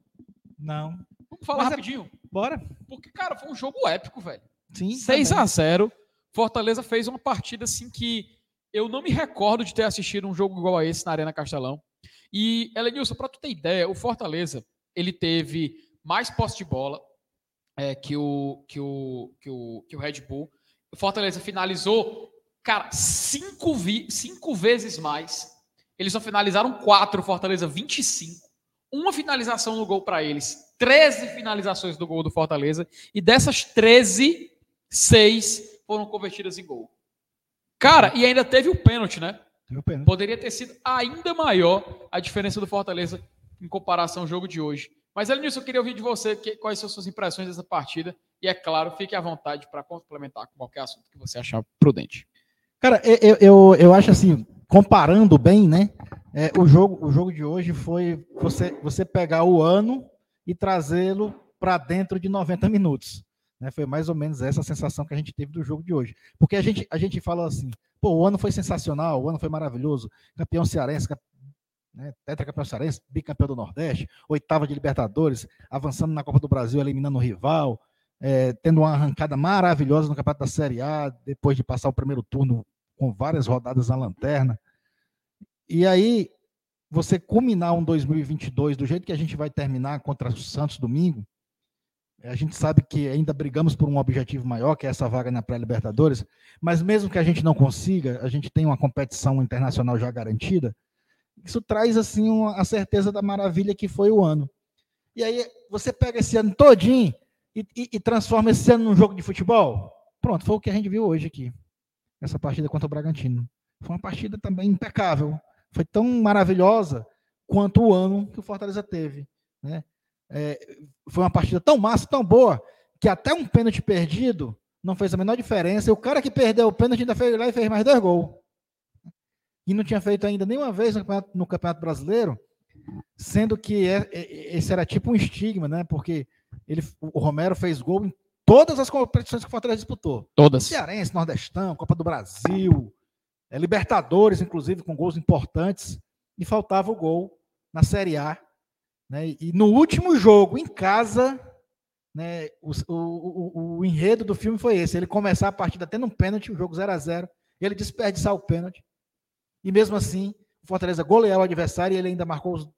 Não. Vamos falar Mas é- rapidinho. Bora. Porque, cara, foi um jogo épico, velho. Sim. 6 também. a 0 Fortaleza fez uma partida assim que eu não me recordo de ter assistido um jogo igual a esse na Arena Castelão. E, Elenilson, para tu ter ideia, o Fortaleza, ele teve mais posse de bola é, que, o, que, o, que, o, que o Red Bull. O Fortaleza finalizou, cara, cinco, vi, cinco vezes mais. Eles só finalizaram quatro, o Fortaleza 25. Uma finalização no gol para eles. 13 finalizações do gol do Fortaleza. E dessas 13, seis foram convertidas em gol. Cara, e ainda teve o pênalti, né? Teve pena. Poderia ter sido ainda maior a diferença do Fortaleza em comparação ao jogo de hoje. Mas, Elenilson, eu queria ouvir de você que- quais são as suas impressões dessa partida. E, é claro, fique à vontade para complementar com qualquer assunto que você achar prudente. Cara, eu, eu, eu, acho assim, comparando bem, né? é, o, jogo, o jogo de hoje foi você, você pegar o ano e trazê-lo para dentro de 90 minutos. Né? Foi mais ou menos essa sensação que a gente teve do jogo de hoje. Porque a gente, a gente fala assim, pô, o ano foi sensacional, o ano foi maravilhoso, campeão cearense, né, tetracampeão cearense, bicampeão do Nordeste, oitava de Libertadores, avançando na Copa do Brasil, eliminando o rival, é, tendo uma arrancada maravilhosa no Campeonato da Série A, depois de passar o primeiro turno com várias rodadas na lanterna. E aí, você culminar um 2022 do jeito que a gente vai terminar contra o Santos domingo, eh, a gente sabe que ainda brigamos por um objetivo maior, que é essa vaga na pré-Libertadores, mas mesmo que a gente não consiga, a gente tem uma competição internacional já garantida, isso traz assim uma, a certeza da maravilha que foi o ano. E aí você pega esse ano todinho e, e- e transforma esse ano num jogo de futebol. Pronto, foi o que a gente viu hoje aqui, essa partida contra o Bragantino. Foi uma partida também impecável, foi tão maravilhosa quanto o ano que o Fortaleza teve. Né? É, foi uma partida tão massa, tão boa, que até um pênalti perdido não fez a menor diferença. E o cara que perdeu o pênalti ainda fez lá e fez mais dois gols. E não tinha feito ainda nenhuma vez no Campeonato, no Campeonato Brasileiro, sendo que é- é- esse era tipo um estigma, né? Porque ele, o Romero fez gol em todas as competições que o Fortaleza disputou. Todas. Cearense, Nordestão, Copa do Brasil, é, Libertadores, inclusive, com gols importantes, e faltava o gol na Série A. Né? E no último jogo, em casa, né, o, o, o, o enredo do filme foi esse: ele começar a partida tendo um pênalti, o jogo 0 a 0 ele desperdiçar o pênalti, e mesmo assim, o Fortaleza golear o adversário e ele ainda marcou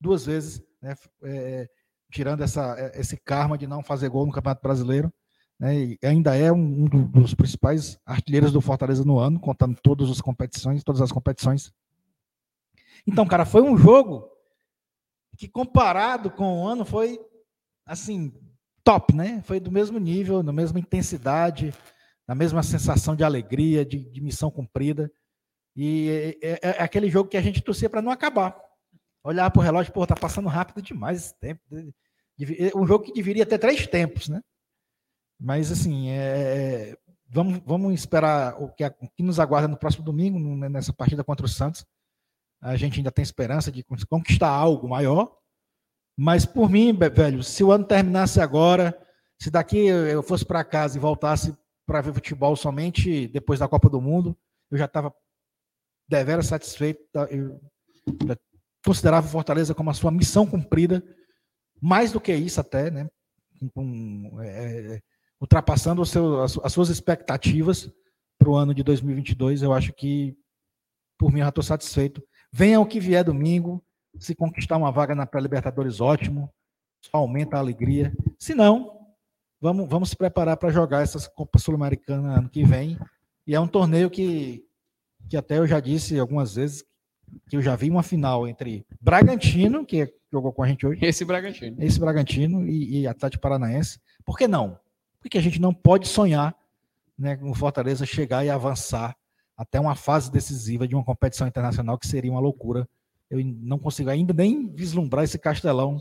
duas vezes, né, é, tirando essa, é, esse karma de não fazer gol no Campeonato Brasileiro né, ainda é um, do- dos principais artilheiros do Fortaleza no ano, contando todas as competições, todas as competições. Então, cara, foi um jogo que comparado com o ano foi assim top, né? Foi do mesmo nível, na mesma intensidade, na mesma sensação de alegria, de, de missão cumprida. E é, é- é aquele jogo que a gente torcia para não acabar. Olhar para o relógio, pô, tá passando rápido demais esse tempo. É Um jogo que deveria ter três tempos, né? Mas, assim, é, vamos, vamos esperar o que, o que nos aguarda no próximo domingo, no- nessa partida contra o Santos. A gente ainda tem esperança de con- conquistar algo maior. Mas, por mim, velho, se o ano terminasse agora, se daqui eu fosse para casa e voltasse para ver futebol somente depois da Copa do Mundo, eu já estava deveras satisfeito. considerava Fortaleza como a sua missão cumprida, mais do que isso até, né? Com, é, ultrapassando o seu, as, as suas expectativas para o ano de 2022. Eu acho que, por mim, eu já estou satisfeito. Venha o que vier domingo, se conquistar uma vaga na pré-Libertadores, ótimo, só aumenta a alegria. Se não, vamos, vamos se preparar para jogar essas Copa Sul-Americana ano que vem. E é um torneio que, que até eu já disse algumas vezes que eu já vi uma final entre Bragantino, que jogou com a gente hoje, Esse Bragantino. esse Bragantino e, e Atlético Paranaense. Por que não? Porque a gente não pode sonhar né, com o Fortaleza chegar e avançar até uma fase decisiva de uma competição internacional que seria uma loucura. Eu não consigo ainda nem vislumbrar esse castelão,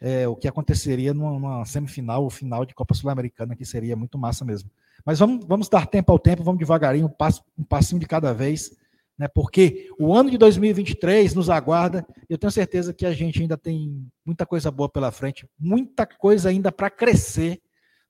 é, o que aconteceria numa, numa semifinal ou final de Copa Sul-Americana, que seria muito massa mesmo. Mas vamos, vamos dar tempo ao tempo, vamos devagarinho, um, passo, um passinho de cada vez, né? porque o ano de 2023 nos aguarda. Eu tenho certeza que a gente ainda tem muita coisa boa pela frente, muita coisa ainda para crescer,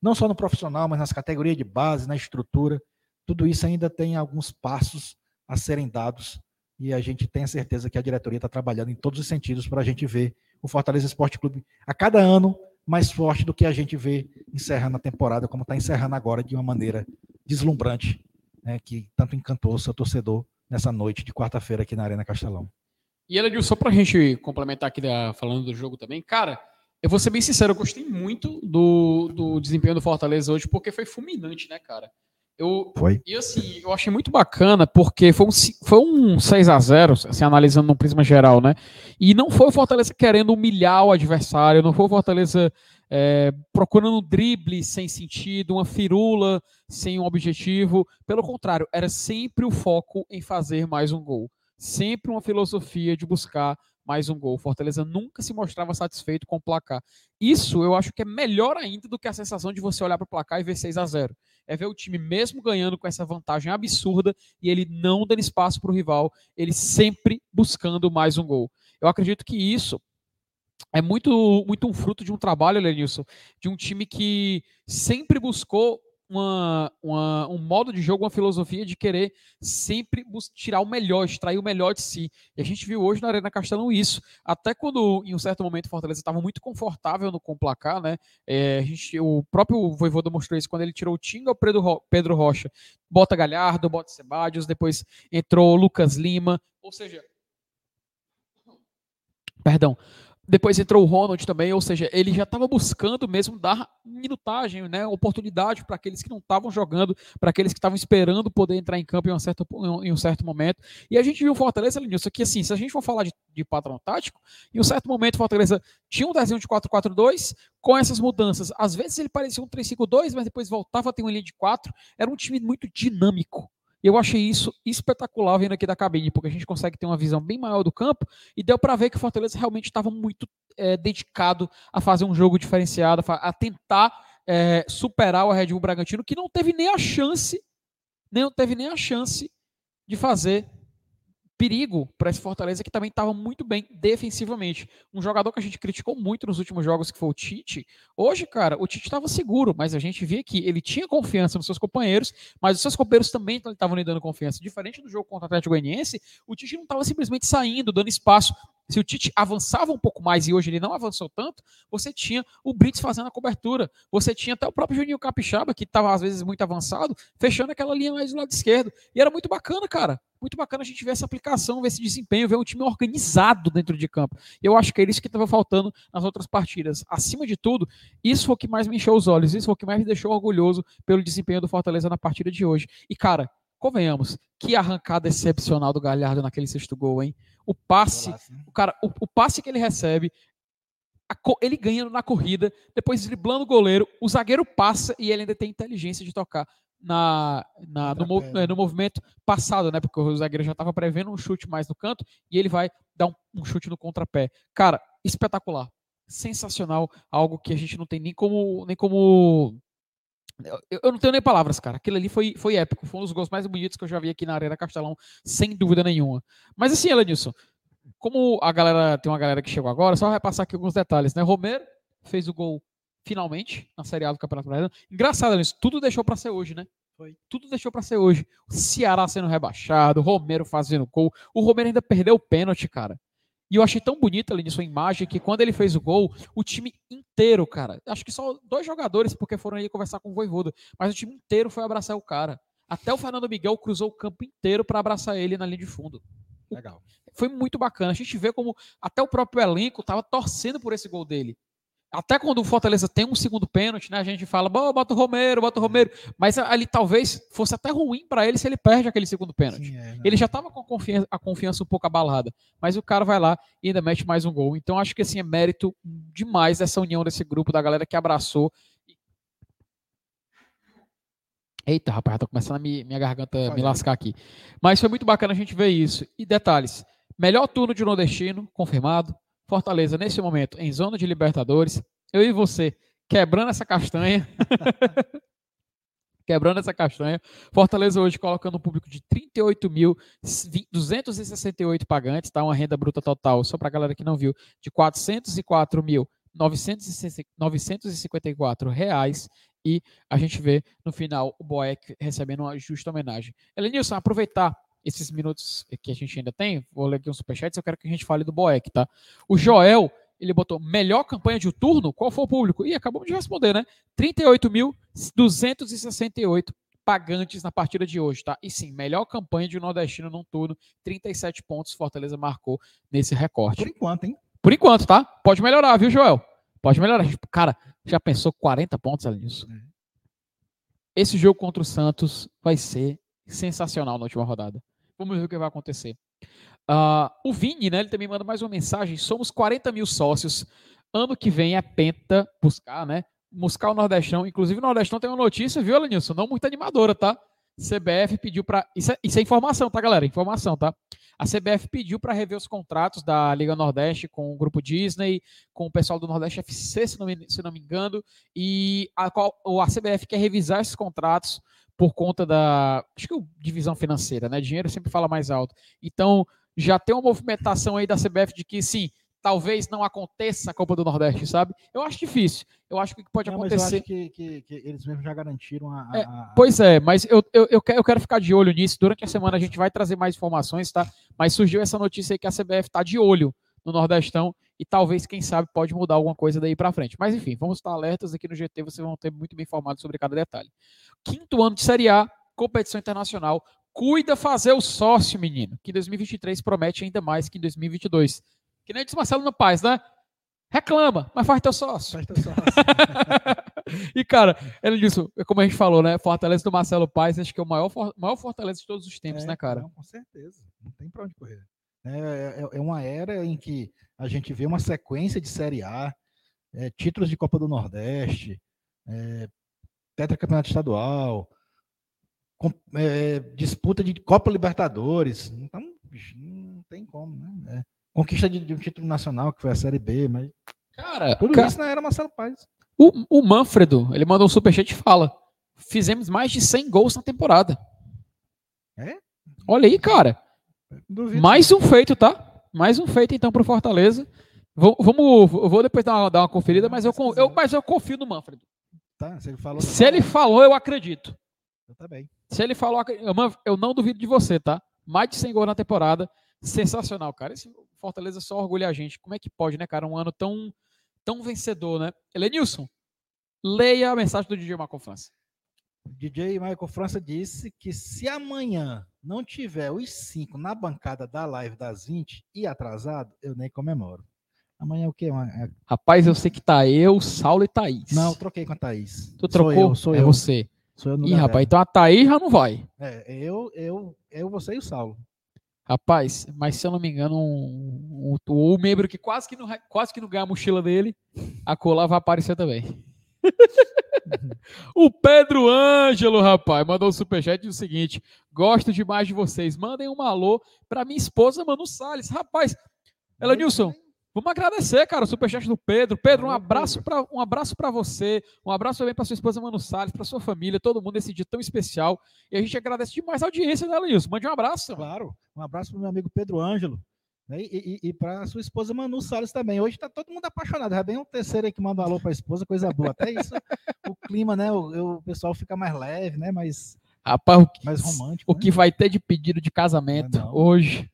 não só no profissional, mas nas categorias de base, na estrutura. Tudo isso ainda tem alguns passos a serem dados e a gente tem a certeza que a diretoria está trabalhando em todos os sentidos para a gente ver o Fortaleza Esporte Clube a cada ano mais forte do que a gente vê encerrando a temporada, como está encerrando agora de uma maneira deslumbrante, né, que tanto encantou o seu torcedor nessa noite de quarta-feira aqui na Arena Castelão. E Eladil, só para a gente complementar aqui da, falando do jogo também, cara, eu vou ser bem sincero, eu gostei muito do, do desempenho do Fortaleza hoje, porque foi fulminante, né, cara? Eu, foi. E assim, eu achei muito bacana, porque foi um, foi um 6 a 0 assim, analisando no prisma geral, né? E não foi o Fortaleza querendo humilhar o adversário, não foi o Fortaleza é, procurando um drible sem sentido, uma firula sem um objetivo. Pelo contrário, era sempre o foco em fazer mais um gol. Sempre uma filosofia de buscar mais um gol. Fortaleza nunca se mostrava satisfeito com o placar. Isso eu acho que é melhor ainda do que a sensação de você olhar para o placar e ver 6 a 0 É ver o time mesmo ganhando com essa vantagem absurda e ele não dando espaço para o rival, ele sempre buscando mais um gol. Eu acredito que isso é muito, muito um fruto de um trabalho, Lenilson, de um time que sempre buscou uma, uma, um modo de jogo, uma filosofia de querer sempre tirar o melhor, extrair o melhor de si. E a gente viu hoje na Arena Castelão isso. Até quando, em um certo momento, o Fortaleza estava muito confortável no com placar, né? É, a gente, o próprio Voivoda mostrou isso quando ele tirou o Tinga, o Pedro, Pedro Rocha, bota Galhardo, bota Sebadios, depois entrou Lucas Lima. Ou seja, perdão, depois entrou o Ronald também, ou seja, ele já estava buscando mesmo dar minutagem, né, oportunidade para aqueles que não estavam jogando, para aqueles que estavam esperando poder entrar em campo em um certo, em um certo momento. E a gente viu o Fortaleza, Linilson, que assim, se a gente for falar de, de patrão tático, em um certo momento o Fortaleza tinha um desenho de 4-4-2, com essas mudanças, às vezes ele parecia um 3-5-2, mas depois voltava a ter uma linha de 4, era um time muito dinâmico, eu achei isso espetacular vendo aqui da cabine, porque a gente consegue ter uma visão bem maior do campo e deu para ver que o Fortaleza realmente estava muito é, dedicado a fazer um jogo diferenciado, a tentar é, superar o Red Bull Bragantino, que não teve nem a chance, nem teve nem a chance de fazer perigo para esse Fortaleza que também estava muito bem defensivamente. Um jogador que a gente criticou muito nos últimos jogos, que foi o Tite. Hoje, cara, o Tite estava seguro, mas a gente via que ele tinha confiança nos seus companheiros, mas os seus companheiros também estavam lhe dando confiança. Diferente do jogo contra o Atlético Goianiense, o Tite não estava simplesmente saindo, dando espaço. Se o Tite avançava um pouco mais e hoje ele não avançou tanto, você tinha o Brits fazendo a cobertura. Você tinha até o próprio Juninho Capixaba, que estava às vezes muito avançado, fechando aquela linha mais do lado esquerdo. E era muito bacana, cara muito bacana a gente ver essa aplicação, ver esse desempenho, ver um time organizado dentro de campo. Eu acho que é isso que estava faltando nas outras partidas. Acima de tudo, isso foi o que mais me encheu os olhos, isso foi o que mais me deixou orgulhoso pelo desempenho do Fortaleza na partida de hoje. E, cara, convenhamos, que arrancada excepcional do Galhardo naquele sexto gol, hein? O passe, o cara, o, o passe que ele recebe, ele ganha na corrida, depois driblando o goleiro, o zagueiro passa e ele ainda tem inteligência de tocar na, na no, é, no, movimento passado, né? Porque o zagueiro já estava prevendo um chute mais no canto e ele vai dar um, um chute no contrapé. Cara, espetacular. Sensacional. Algo que a gente não tem nem como. Nem como eu, eu não tenho nem palavras, cara. Aquilo ali foi, foi épico. Foi um dos gols mais bonitos que eu já vi aqui na Arena Castelão, sem dúvida nenhuma. Mas assim, Elenilson, como a galera tem uma galera que chegou agora, só vai passar aqui alguns detalhes, né? Romero fez o gol finalmente, na Série A do Campeonato Brasileiro. Engraçado isso, tudo deixou para ser hoje, né? Foi. Tudo deixou para ser hoje. O Ceará sendo rebaixado, o Romero fazendo gol. O Romero ainda perdeu o pênalti, cara. E eu achei tão bonita ali sua imagem que quando ele fez o gol, o time inteiro, cara, acho que só dois jogadores porque foram aí conversar com o Voivoda, mas o time inteiro foi abraçar o cara. Até o Fernando Miguel cruzou o campo inteiro para abraçar ele na linha de fundo. Legal. Foi muito bacana. A gente vê como até o próprio elenco estava torcendo por esse gol dele. Até quando o Fortaleza tem um segundo pênalti, né, a gente fala, bota o Romero, bota o Romero. Mas ali talvez fosse até ruim para ele se ele perde aquele segundo pênalti. Sim, é, ele já estava com a confiança, a confiança, um pouco abalada. Mas o cara vai lá e ainda mete mais um gol. Então acho que assim, é mérito demais essa união desse grupo, da galera que abraçou. Eita, rapaz, tô começando a me, minha garganta Olha me lascar aqui. Mas foi muito bacana a gente ver isso. E detalhes: melhor turno de nordestino, confirmado. Fortaleza, nesse momento, em zona de Libertadores. Eu e você quebrando essa castanha. quebrando essa castanha. Fortaleza hoje colocando um público de 38.268 pagantes, tá? Uma renda bruta total, só para a galera que não viu, de 404.954 reais. E a gente vê no final o Boeck recebendo uma justa homenagem. Elenilson, aproveitar esses minutos que a gente ainda tem, vou ler aqui um superchat, eu quero que a gente fale do Boeck, tá? O Joel, ele botou melhor campanha de turno, qual foi o público? E acabamos de responder, né? 38.268 pagantes na partida de hoje, tá? E sim, melhor campanha de um nordestino num turno, 37 pontos Fortaleza marcou nesse recorte. Por enquanto, hein? Por enquanto, tá? Pode melhorar, viu, Joel? Pode melhorar. Cara, já pensou 40 pontos ali nisso? É. Esse jogo contra o Santos vai ser sensacional na última rodada. Vamos ver o que vai acontecer. Ah, o Vini, né? Ele também manda mais uma mensagem. Somos 40 mil sócios. Ano que vem é penta buscar, né? Buscar o Nordestão. Inclusive, o Nordestão tem uma notícia, viu, Alanilson? Não muito animadora, tá? CBF pediu para. Isso, é, isso é informação, tá, galera? Informação, tá? A CBF pediu para rever os contratos da Liga Nordeste com o grupo Disney, com o pessoal do Nordeste FC, se não me, se não me engano, e a, qual, a CBF quer revisar esses contratos por conta da. Acho que é divisão financeira, né? Dinheiro sempre fala mais alto. Então, já tem uma movimentação aí da CBF de que sim, talvez não aconteça a Copa do Nordeste, sabe? Eu acho difícil. Eu acho que pode Não, mas eu acontecer. acho que, que- que eles mesmos já garantiram a. a- É, Pois é, mas eu, eu, eu, quero, ficar de olho nisso. Durante a semana a gente vai trazer mais informações, tá? Mas surgiu essa notícia aí que a CBF tá de olho no Nordestão e talvez, quem sabe, pode mudar alguma coisa daí para frente. Mas enfim, vamos estar alertas aqui no GT, vocês vão ter muito bem informados sobre cada detalhe. Quinto ano de Série A, competição internacional. Cuida fazer o sócio, menino, que 2023 promete ainda mais que em 2022. Que nem disse Marcelo no Paz, né? Reclama, mas faz teu sócio. Presta atenção. e, cara, ele disse, como a gente falou, né? Fortaleza do Marcelo Paes, acho que é o maior, maior Fortaleza de todos os tempos, É, né, cara? Não, com certeza. Não tem para onde correr. É, é- é uma era em que a gente vê uma sequência de Série A, é, títulos de Copa do Nordeste, é, tetracampeonato estadual, com- é, disputa de Copa Libertadores. Então, não tem como, né? Conquista de, de um título nacional, que foi a Série B, mas Cara, tudo ca- isso não era Marcelo Paes. o, o Manfredo, ele mandou um superchat e fala: fizemos mais de 100 gols na temporada. É? Olha aí, cara. Duvido. Mais um feito, tá? Mais um feito, então, pro Fortaleza. Vou- Vamos, vou depois dar uma, dar uma conferida, mas eu, eu, mas eu confio no Manfredo. Tá, se ele falou. Se ele falou, eu acredito. Eu também. Se ele falou, eu não duvido de você, tá? Mais de 100 gols na temporada. Sensacional, cara. Esse Fortaleza só orgulha a gente. Como é que pode, né, cara? Um ano tão, tão vencedor, né? Elenilson, leia a mensagem do DJ Marco França. DJ Michael França disse que se amanhã não tiver os cinco na bancada da live das 20 e atrasado, eu nem comemoro. Amanhã é o quê? É- Rapaz, eu sei que tá eu, Saulo e Thaís. Não, eu troquei com a Thaís. tu Sou trocou? eu, sou é eu. você. Sou eu no Ih, rapaz, então a Thaís já não vai. É, eu, eu, eu, você e o Saulo. Rapaz, mas se eu não me engano, um, um, o membro que quase que, não, quase que não ganha a mochila dele, a cola vai aparecer também. o Pedro Ângelo, rapaz, mandou um superchat o seguinte: gosto demais de vocês. Mandem um alô pra minha esposa, Manu Salles. Rapaz, Elenilson, vamos agradecer, cara, o superchat do Pedro. Pedro, um abraço para um abraço para você, um abraço também para sua esposa Manu Salles, para sua família, todo mundo nesse dia tão especial. E a gente agradece demais a audiência, né, Elenilson? Mande um abraço. Claro. Um abraço para o meu amigo Pedro Ângelo. né, E, e, e para sua esposa Manu Salles também. Hoje está todo mundo apaixonado. Já bem um terceiro aí que manda um alô para a esposa, coisa boa. Até isso, o clima, né? O, o pessoal fica mais leve, né? Mais, Rapaz, o que, mais romântico. o né? que vai ter de pedido de casamento Não, não. hoje?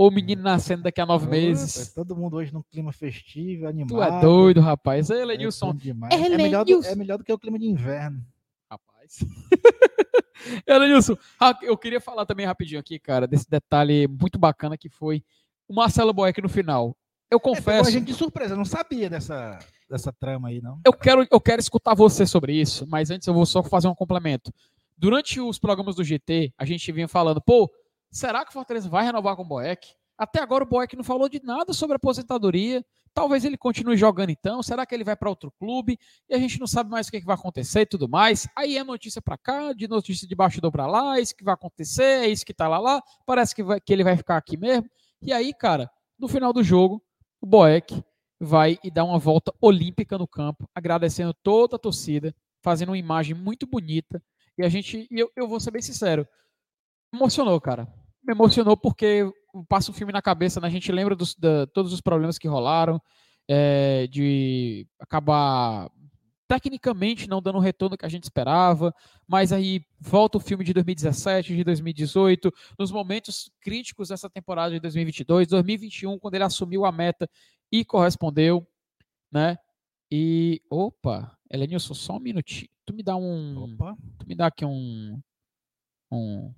Ou o menino nascendo daqui a nove Puta, meses. Todo mundo hoje num clima festivo, animado. Tu é doido, rapaz. Ei, É Elenilson. bom demais. É, melhor do, é melhor do que o clima de inverno. Rapaz. Elenilson, ah, eu queria falar também rapidinho aqui, cara, desse detalhe muito bacana que foi o Marcelo Boeck no final. Eu É, pegou confesso. a gente de surpresa, eu não sabia dessa, dessa trama aí, não. Eu quero, eu quero escutar você sobre isso, mas antes eu vou só fazer um complemento. Durante os programas do GT, a gente vinha falando, pô, será que o Fortaleza vai renovar com o Boeck? Até agora o Boeck não falou de nada sobre aposentadoria. Talvez ele continue jogando então. Será que ele vai para outro clube? E a gente não sabe mais o que, é que vai acontecer e tudo mais. Aí é notícia para cá, de notícia de bastidor para lá, é isso que vai acontecer, é isso que tá lá lá. Parece que, vai, que ele vai ficar aqui mesmo. E aí, cara, no final do jogo, o Boeck vai e dar uma volta olímpica no campo, agradecendo toda a torcida, fazendo uma imagem muito bonita. E a gente, eu, eu vou ser bem sincero, emocionou, cara. Me emocionou porque passa o filme na cabeça, né? A gente lembra dos, da, todos os problemas que rolaram, é, de acabar tecnicamente não dando o retorno que a gente esperava, mas aí volta o filme de 2017, de 2018, nos momentos críticos dessa temporada de 2022, 2021, quando ele assumiu a meta e correspondeu, né? E opa, Elenilson, só um minutinho. Tu me dá um, Opa. tu me dá aqui um um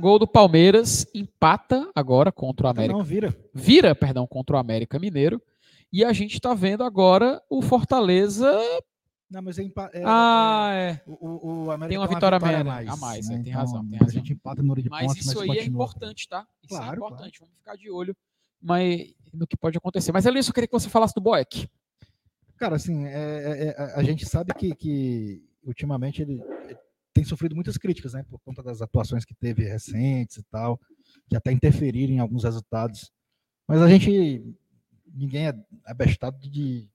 Gol do Palmeiras empata agora contra o América. Não vira. Vira, perdão, contra o América Mineiro. E a gente está vendo agora o Fortaleza. Não, mas é, empa- é- ah, é. é- o, o, América Tem uma vitória a a menos, a mais, é, tem razão, tem A razão. gente empata no de Mas pontos, isso mas aí é importante, tá? Isso é Claro, importante. Vamos ficar de olho mas, no que pode acontecer. Mas, Elias, eu queria que você falasse do Boeck. Cara, assim, é- é- é- a- a gente sabe que, que ultimamente ele ele tem sofrido muitas críticas, né? Por conta das atuações que teve recentes e tal, que até interferiram em alguns resultados. Mas a gente, ninguém é abestado de,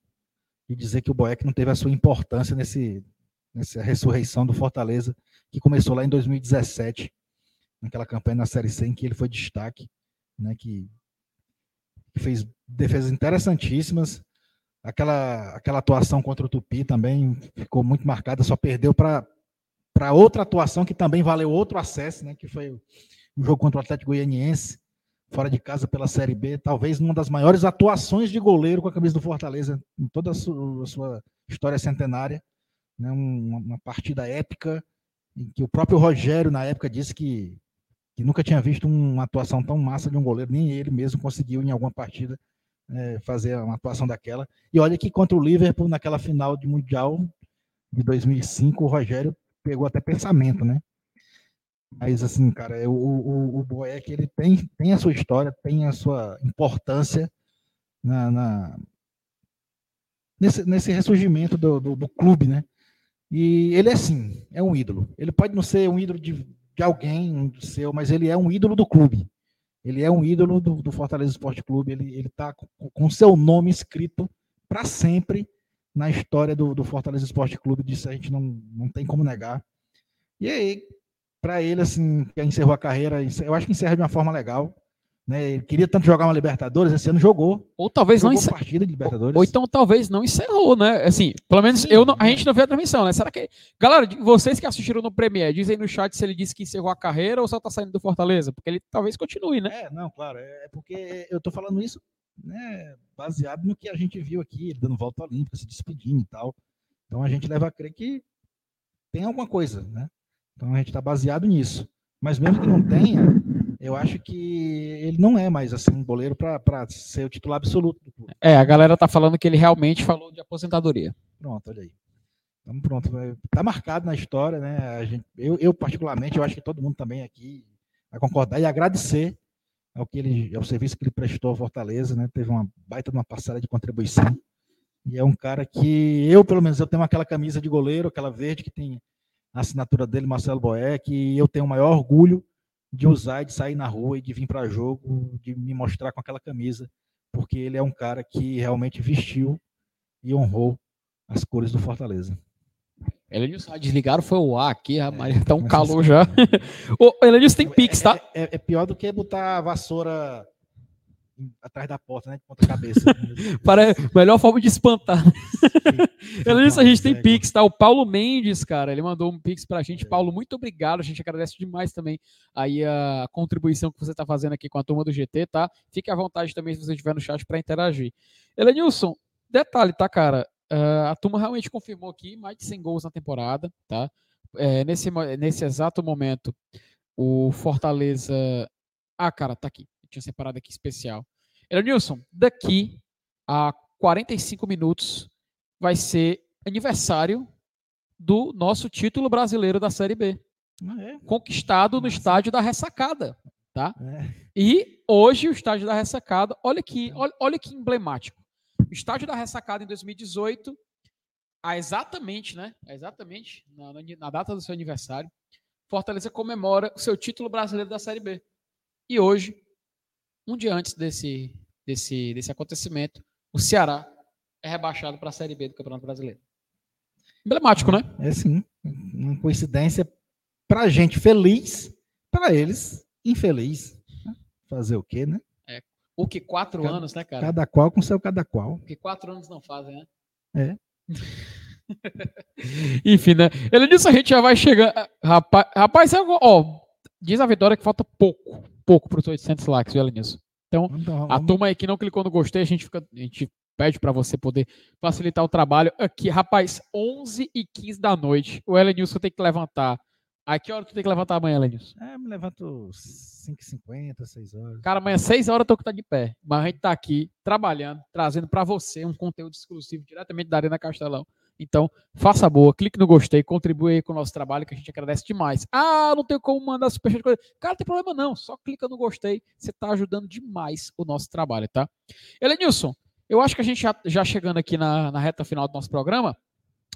de dizer que o Boeck não teve a sua importância nesse, nessa ressurreição do Fortaleza, que começou lá em 2017, naquela campanha na Série C, em que ele foi destaque, né? Que fez defesas interessantíssimas, aquela, aquela atuação contra o Tupi também ficou muito marcada, só perdeu para outra atuação que também valeu outro acesso, né, que foi o, jogo contra o Atlético Goianiense, fora de casa pela Série B, talvez uma das maiores atuações de goleiro com a camisa do Fortaleza em toda a sua, a sua história centenária, né, uma, uma partida épica, em que o próprio Rogério, na época, disse que, que nunca tinha visto uma atuação tão massa de um goleiro, nem ele mesmo conseguiu em alguma partida é, fazer uma atuação daquela. E olha que contra o Liverpool, naquela final de Mundial de 2005, o Rogério pegou até pensamento, né? Mas, assim, cara, é, o, o, o Boeck, ele tem, tem a sua história, tem a sua importância na, na- nesse, nesse ressurgimento do, do, do clube, né? E ele é, sim, é um ídolo. Ele pode não ser um ídolo de, de alguém, um seu, mas ele é um ídolo do clube. Ele é um ídolo do, do Fortaleza Esporte Clube. Ele está com seu nome escrito para sempre na história do, do Fortaleza Esporte Clube. Disso a gente não, não tem como negar. E aí, para ele, assim, que encerrou a carreira, eu acho que encerra de uma forma legal. Né? Ele queria tanto jogar uma Libertadores, esse ano jogou. Ou talvez não jogou encerrou. partida de Libertadores. Ou então talvez não encerrou, né? Assim, pelo menos Sim, eu não- a né? gente não viu a transmissão, né? Será que. Galera, vocês que assistiram no Premiere, dizem no chat se ele disse que encerrou a carreira ou só tá saindo do Fortaleza, porque ele talvez continue, né? É, não, claro. É é porque eu tô falando isso né, baseado no que a gente viu aqui, ele dando volta olímpica, se despedindo e tal. Então a gente leva a crer que tem alguma coisa, né? Então a gente está baseado nisso. Mas mesmo que não tenha, eu acho que ele não é mais assim um goleiro para ser o titular absoluto do clube. É, a galera tá falando que ele realmente falou de aposentadoria. Pronto, olha aí. Então pronto, tá marcado na história, né? A gente, eu, eu particularmente, eu acho que todo mundo também aqui vai concordar e agradecer ao que ele, ao serviço que ele prestou ao Fortaleza, né? Teve uma baita de uma parcela de contribuição. E é um cara que eu, pelo menos, eu tenho aquela camisa de goleiro, aquela verde que tem a assinatura dele, Marcelo Boeck, e eu tenho o maior orgulho de usar, de sair na rua e de vir para jogo, de me mostrar com aquela camisa, porque ele é um cara que realmente vestiu e honrou as cores do Fortaleza. Elenilson, ah, desligaram foi o ar aqui, a Maria tá um calor assim, já. Ô, Elenilson tem Pix, tá? É, é- é pior do que botar a vassoura atrás da porta, né? De ponta cabeça. Para melhor forma de espantar. Elenilson, a gente tem É, Pix, tá? O Paulo Mendes, cara, ele mandou um Pix pra gente. Paulo, muito obrigado. A gente agradece demais também aí a contribuição que você tá fazendo aqui com a turma do GT, tá? Fique à vontade também se você estiver no chat para interagir. Elenilson, detalhe, tá, cara? Ah, a turma realmente confirmou aqui mais de 100 gols na temporada, tá? É, nesse, nesse exato momento, o Fortaleza. Ah, cara, tá aqui. Eu tinha separado aqui especial. Elenilson, daqui a 45 minutos vai ser aniversário do nosso título brasileiro da Série B, Ah, é? conquistado no estádio da Ressacada, tá? É. E hoje o estádio da Ressacada, olha que, olha, olha que emblemático. O estádio da Ressacada em 2018, há exatamente, né? há Exatamente na- na data do seu aniversário, Fortaleza comemora o seu título brasileiro da Série B. E hoje, um dia antes desse, desse, desse acontecimento, o Ceará é rebaixado para a Série B do Campeonato Brasileiro. Emblemático, né? É sim. Uma coincidência pra gente feliz, pra eles infeliz. Fazer o quê, né? O que quatro Cada- anos, né, cara? Cada qual com seu cada qual. O que quatro anos não fazem, né? É. Enfim, né? Ele disse a gente já vai chegar. Rapaz, rapaz é ó, diz a Vitória que falta pouco, pouco para os 800 likes, viu, Elenilson? Então, Então, a turma aí que não clicou no gostei, a gente, fica, a gente pede para você poder facilitar o trabalho aqui. Rapaz, 11 e 15 da noite, o Elenilson tem que levantar. A que hora tu tem que levantar amanhã, Elenilson? É, me levanto 5h50, 6 horas. Cara, amanhã 6 horas eu tô que tá de pé. Mas a gente tá aqui trabalhando, trazendo para você um conteúdo exclusivo diretamente da Arena Castelão. Então, faça boa, clique no gostei, contribui aí com o nosso trabalho, que a gente agradece demais. Ah, não tem como mandar superchat. coisa. Cara, não tem problema não, só clica no gostei, você tá ajudando demais o nosso trabalho, tá? Elenilson, eu acho que a gente já, já chegando aqui na, na reta final do nosso programa,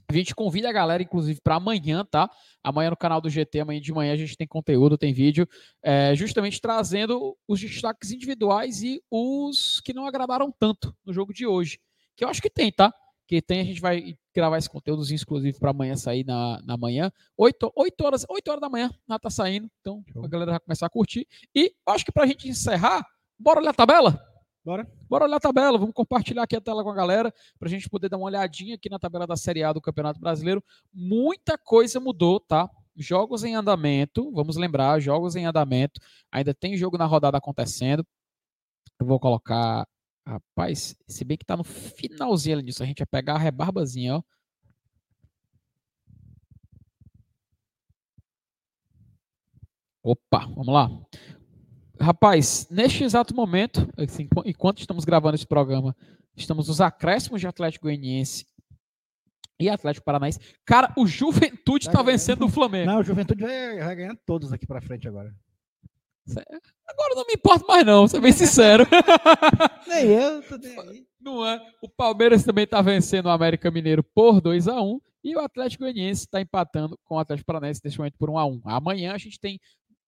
a gente convida a galera, inclusive, para amanhã, tá? Amanhã no canal do GT, amanhã de manhã a gente tem conteúdo, tem vídeo, é, justamente trazendo os destaques individuais e os que não agradaram tanto no jogo de hoje. Que eu acho que tem, tá? Que tem, a gente vai gravar esse conteúdo exclusivo para amanhã sair na, na manhã. 8, 8, horas, 8 horas da manhã, já tá saindo. Então Show. a galera vai começar a curtir. E acho que pra gente encerrar, bora olhar a tabela? Bora? Bora olhar a tabela, vamos compartilhar aqui a tela com a galera para a gente poder dar uma olhadinha aqui na tabela da Série A do Campeonato Brasileiro. Muita coisa mudou, tá? Jogos em andamento, vamos lembrar, jogos em andamento. Ainda tem jogo na rodada acontecendo. Eu vou colocar. Rapaz, se bem que tá no finalzinho disso, a gente vai pegar a rebarbazinha, ó. Opa, vamos lá. Rapaz, neste exato momento, assim, enqu- enquanto estamos gravando esse programa, estamos nos acréscimos de Atlético Goianiense e Atlético Paranaense. Cara, o Juventude Tá tá ganhando. vencendo o Flamengo. Não, o Juventude vai, vai ganhar todos aqui pra frente agora. Agora não me importa mais não, vou ser bem sincero. Nem eu, tô aí. Não é? O Palmeiras também tá vencendo o América Mineiro por 2 a 1 e o Atlético Goianiense está empatando com o Atlético Paranaense neste momento por 1 a 1. Amanhã a gente tem,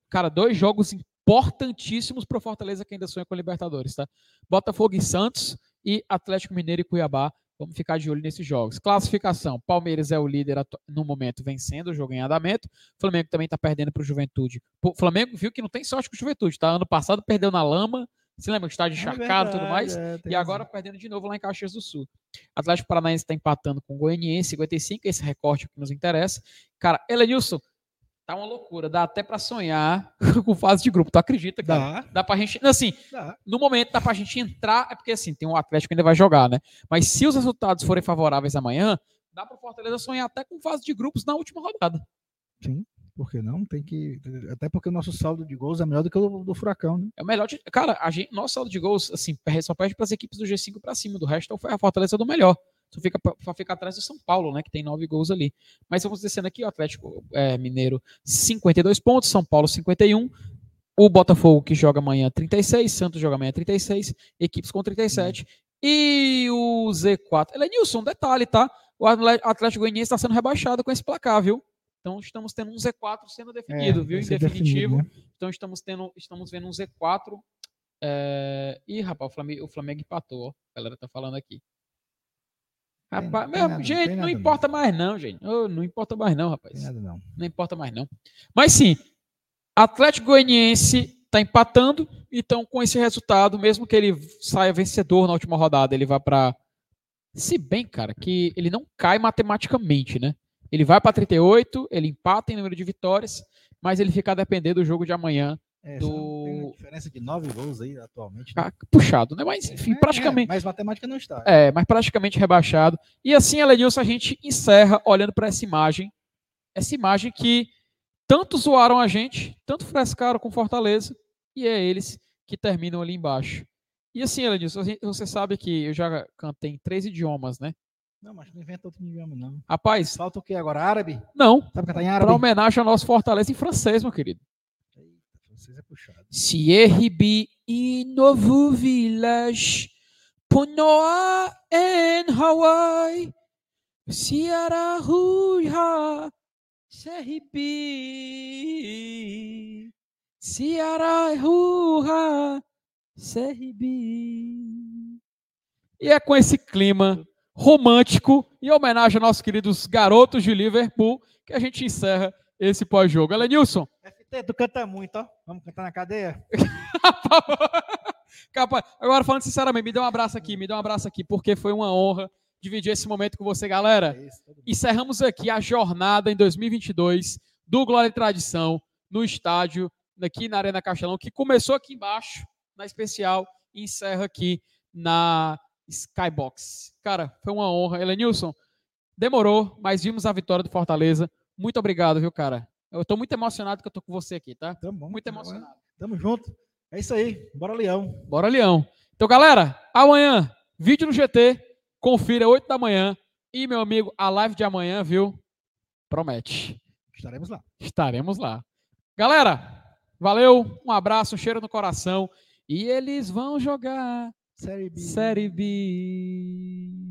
cara, dois jogos importantíssimos para o Fortaleza que ainda sonha com a Libertadores, tá? Botafogo e Santos e Atlético Mineiro e Cuiabá. Vamos ficar de olho nesses jogos. Classificação: Palmeiras é o líder no momento, vencendo o jogo em andamento. Flamengo também está perdendo para o Juventude. O Flamengo viu que não tem sorte com o Juventude, tá? Ano passado perdeu na lama. Você lembra que está de É e tudo mais? é, E agora perdendo de novo lá em Caxias do Sul. Atlético Paranaense está empatando com o Goianiense, 55, esse recorte que nos interessa. Cara, Elenilson, tá uma loucura. Dá até para sonhar com fase de grupo. Tu acredita, cara? Dá, Dá pra gente. Assim, dá. no momento dá pra gente entrar, é porque assim, tem um Atlético que ainda vai jogar, né? Mas se os resultados forem favoráveis amanhã, dá pro Fortaleza sonhar até com fase de grupos na última rodada. Por que não? Tem que. Até porque o nosso saldo de gols é melhor do que o do, do Furacão, né? É o melhor. De... Cara, a gente, nosso saldo de gols, assim, só perde para as equipes do G5 para cima. Do resto, a Fortaleza é do melhor. Só fica, só fica atrás do São Paulo, né? Que tem nove gols ali. Mas vamos descendo aqui: o Atlético é, Mineiro, 52 pontos. São Paulo, 51. O Botafogo, que joga amanhã, 36. Santos joga amanhã, 36. Equipes com 37. E o Z4. Ele é Nilson, um detalhe, tá? O Atlético Goianiense está sendo rebaixado com esse placar, viu? Então estamos tendo um Z4 sendo definido, viu? vai Em definitivo. definido, né? Então estamos tendo, estamos vendo um Z4. É... Ih, rapaz, o Flamengo, o Flamengo empatou, ó. A galera tá falando aqui. Rapaz, tem meu, nada, gente, não nada, importa mais não, gente. Ô, não importa mais não, rapaz. nada, não. Não importa mais não. Mas sim, Atlético Goianiense tá empatando, então com esse resultado, mesmo que ele saia vencedor na última rodada, ele vai para se bem, cara, que ele não cai matematicamente, né? Ele vai para 38, ele empata em número de vitórias, mas ele fica a depender do jogo de amanhã. É, Do- diferença de nove gols aí atualmente. né? Ah, Puxado, né? Mas enfim, É, praticamente. é, mas matemática não está. É, mas praticamente rebaixado. E assim, Elenilson, a gente encerra olhando para essa imagem. Essa imagem que tanto zoaram a gente, tanto frescaram com Fortaleza, e é eles que terminam ali embaixo. E assim, Elenilson, você sabe que eu já cantei em três idiomas, né? Não, mas não inventa outro idioma, não. Rapaz, Falta o quê agora? Árabe? não. Sabe cantar em Para árabe? homenagem ao nosso Fortaleza em francês, meu querido. Eita, Vocês é puxado. Sierribi in novo village, Ponoa en Hawaii, Sierra Ruja, Serribi, Sierra Ruja, Serribi. E é com esse clima romântico e homenagem aos nossos queridos garotos de Liverpool que a gente encerra esse pós-jogo. Elenilson, FT, tu canta muito, ó. Vamos cantar na cadeia? Capaz, agora falando sinceramente, me dê um abraço aqui, me dê um abraço aqui, porque foi uma honra dividir esse momento com você, galera. É isso. Encerramos aqui a jornada em 2022 do Glória e Tradição no estádio, aqui na Arena Castelão, que começou aqui embaixo, na especial, e encerra aqui na Skybox. Cara, foi uma honra. Elenilson, demorou, mas vimos a vitória do Fortaleza. Muito obrigado, viu, cara? Eu tô muito emocionado que eu tô com você aqui, tá? Tamo bom. Muito emocionado. Tamo junto. É isso aí. Bora, Leão. Bora, Leão. Então, galera, amanhã, vídeo no GT. Confira 8 da manhã. E, meu amigo, a live de amanhã, viu? Promete. Estaremos lá. Estaremos lá. Galera, valeu. Um abraço, um cheiro no coração. E eles vão jogar Série B. Série B.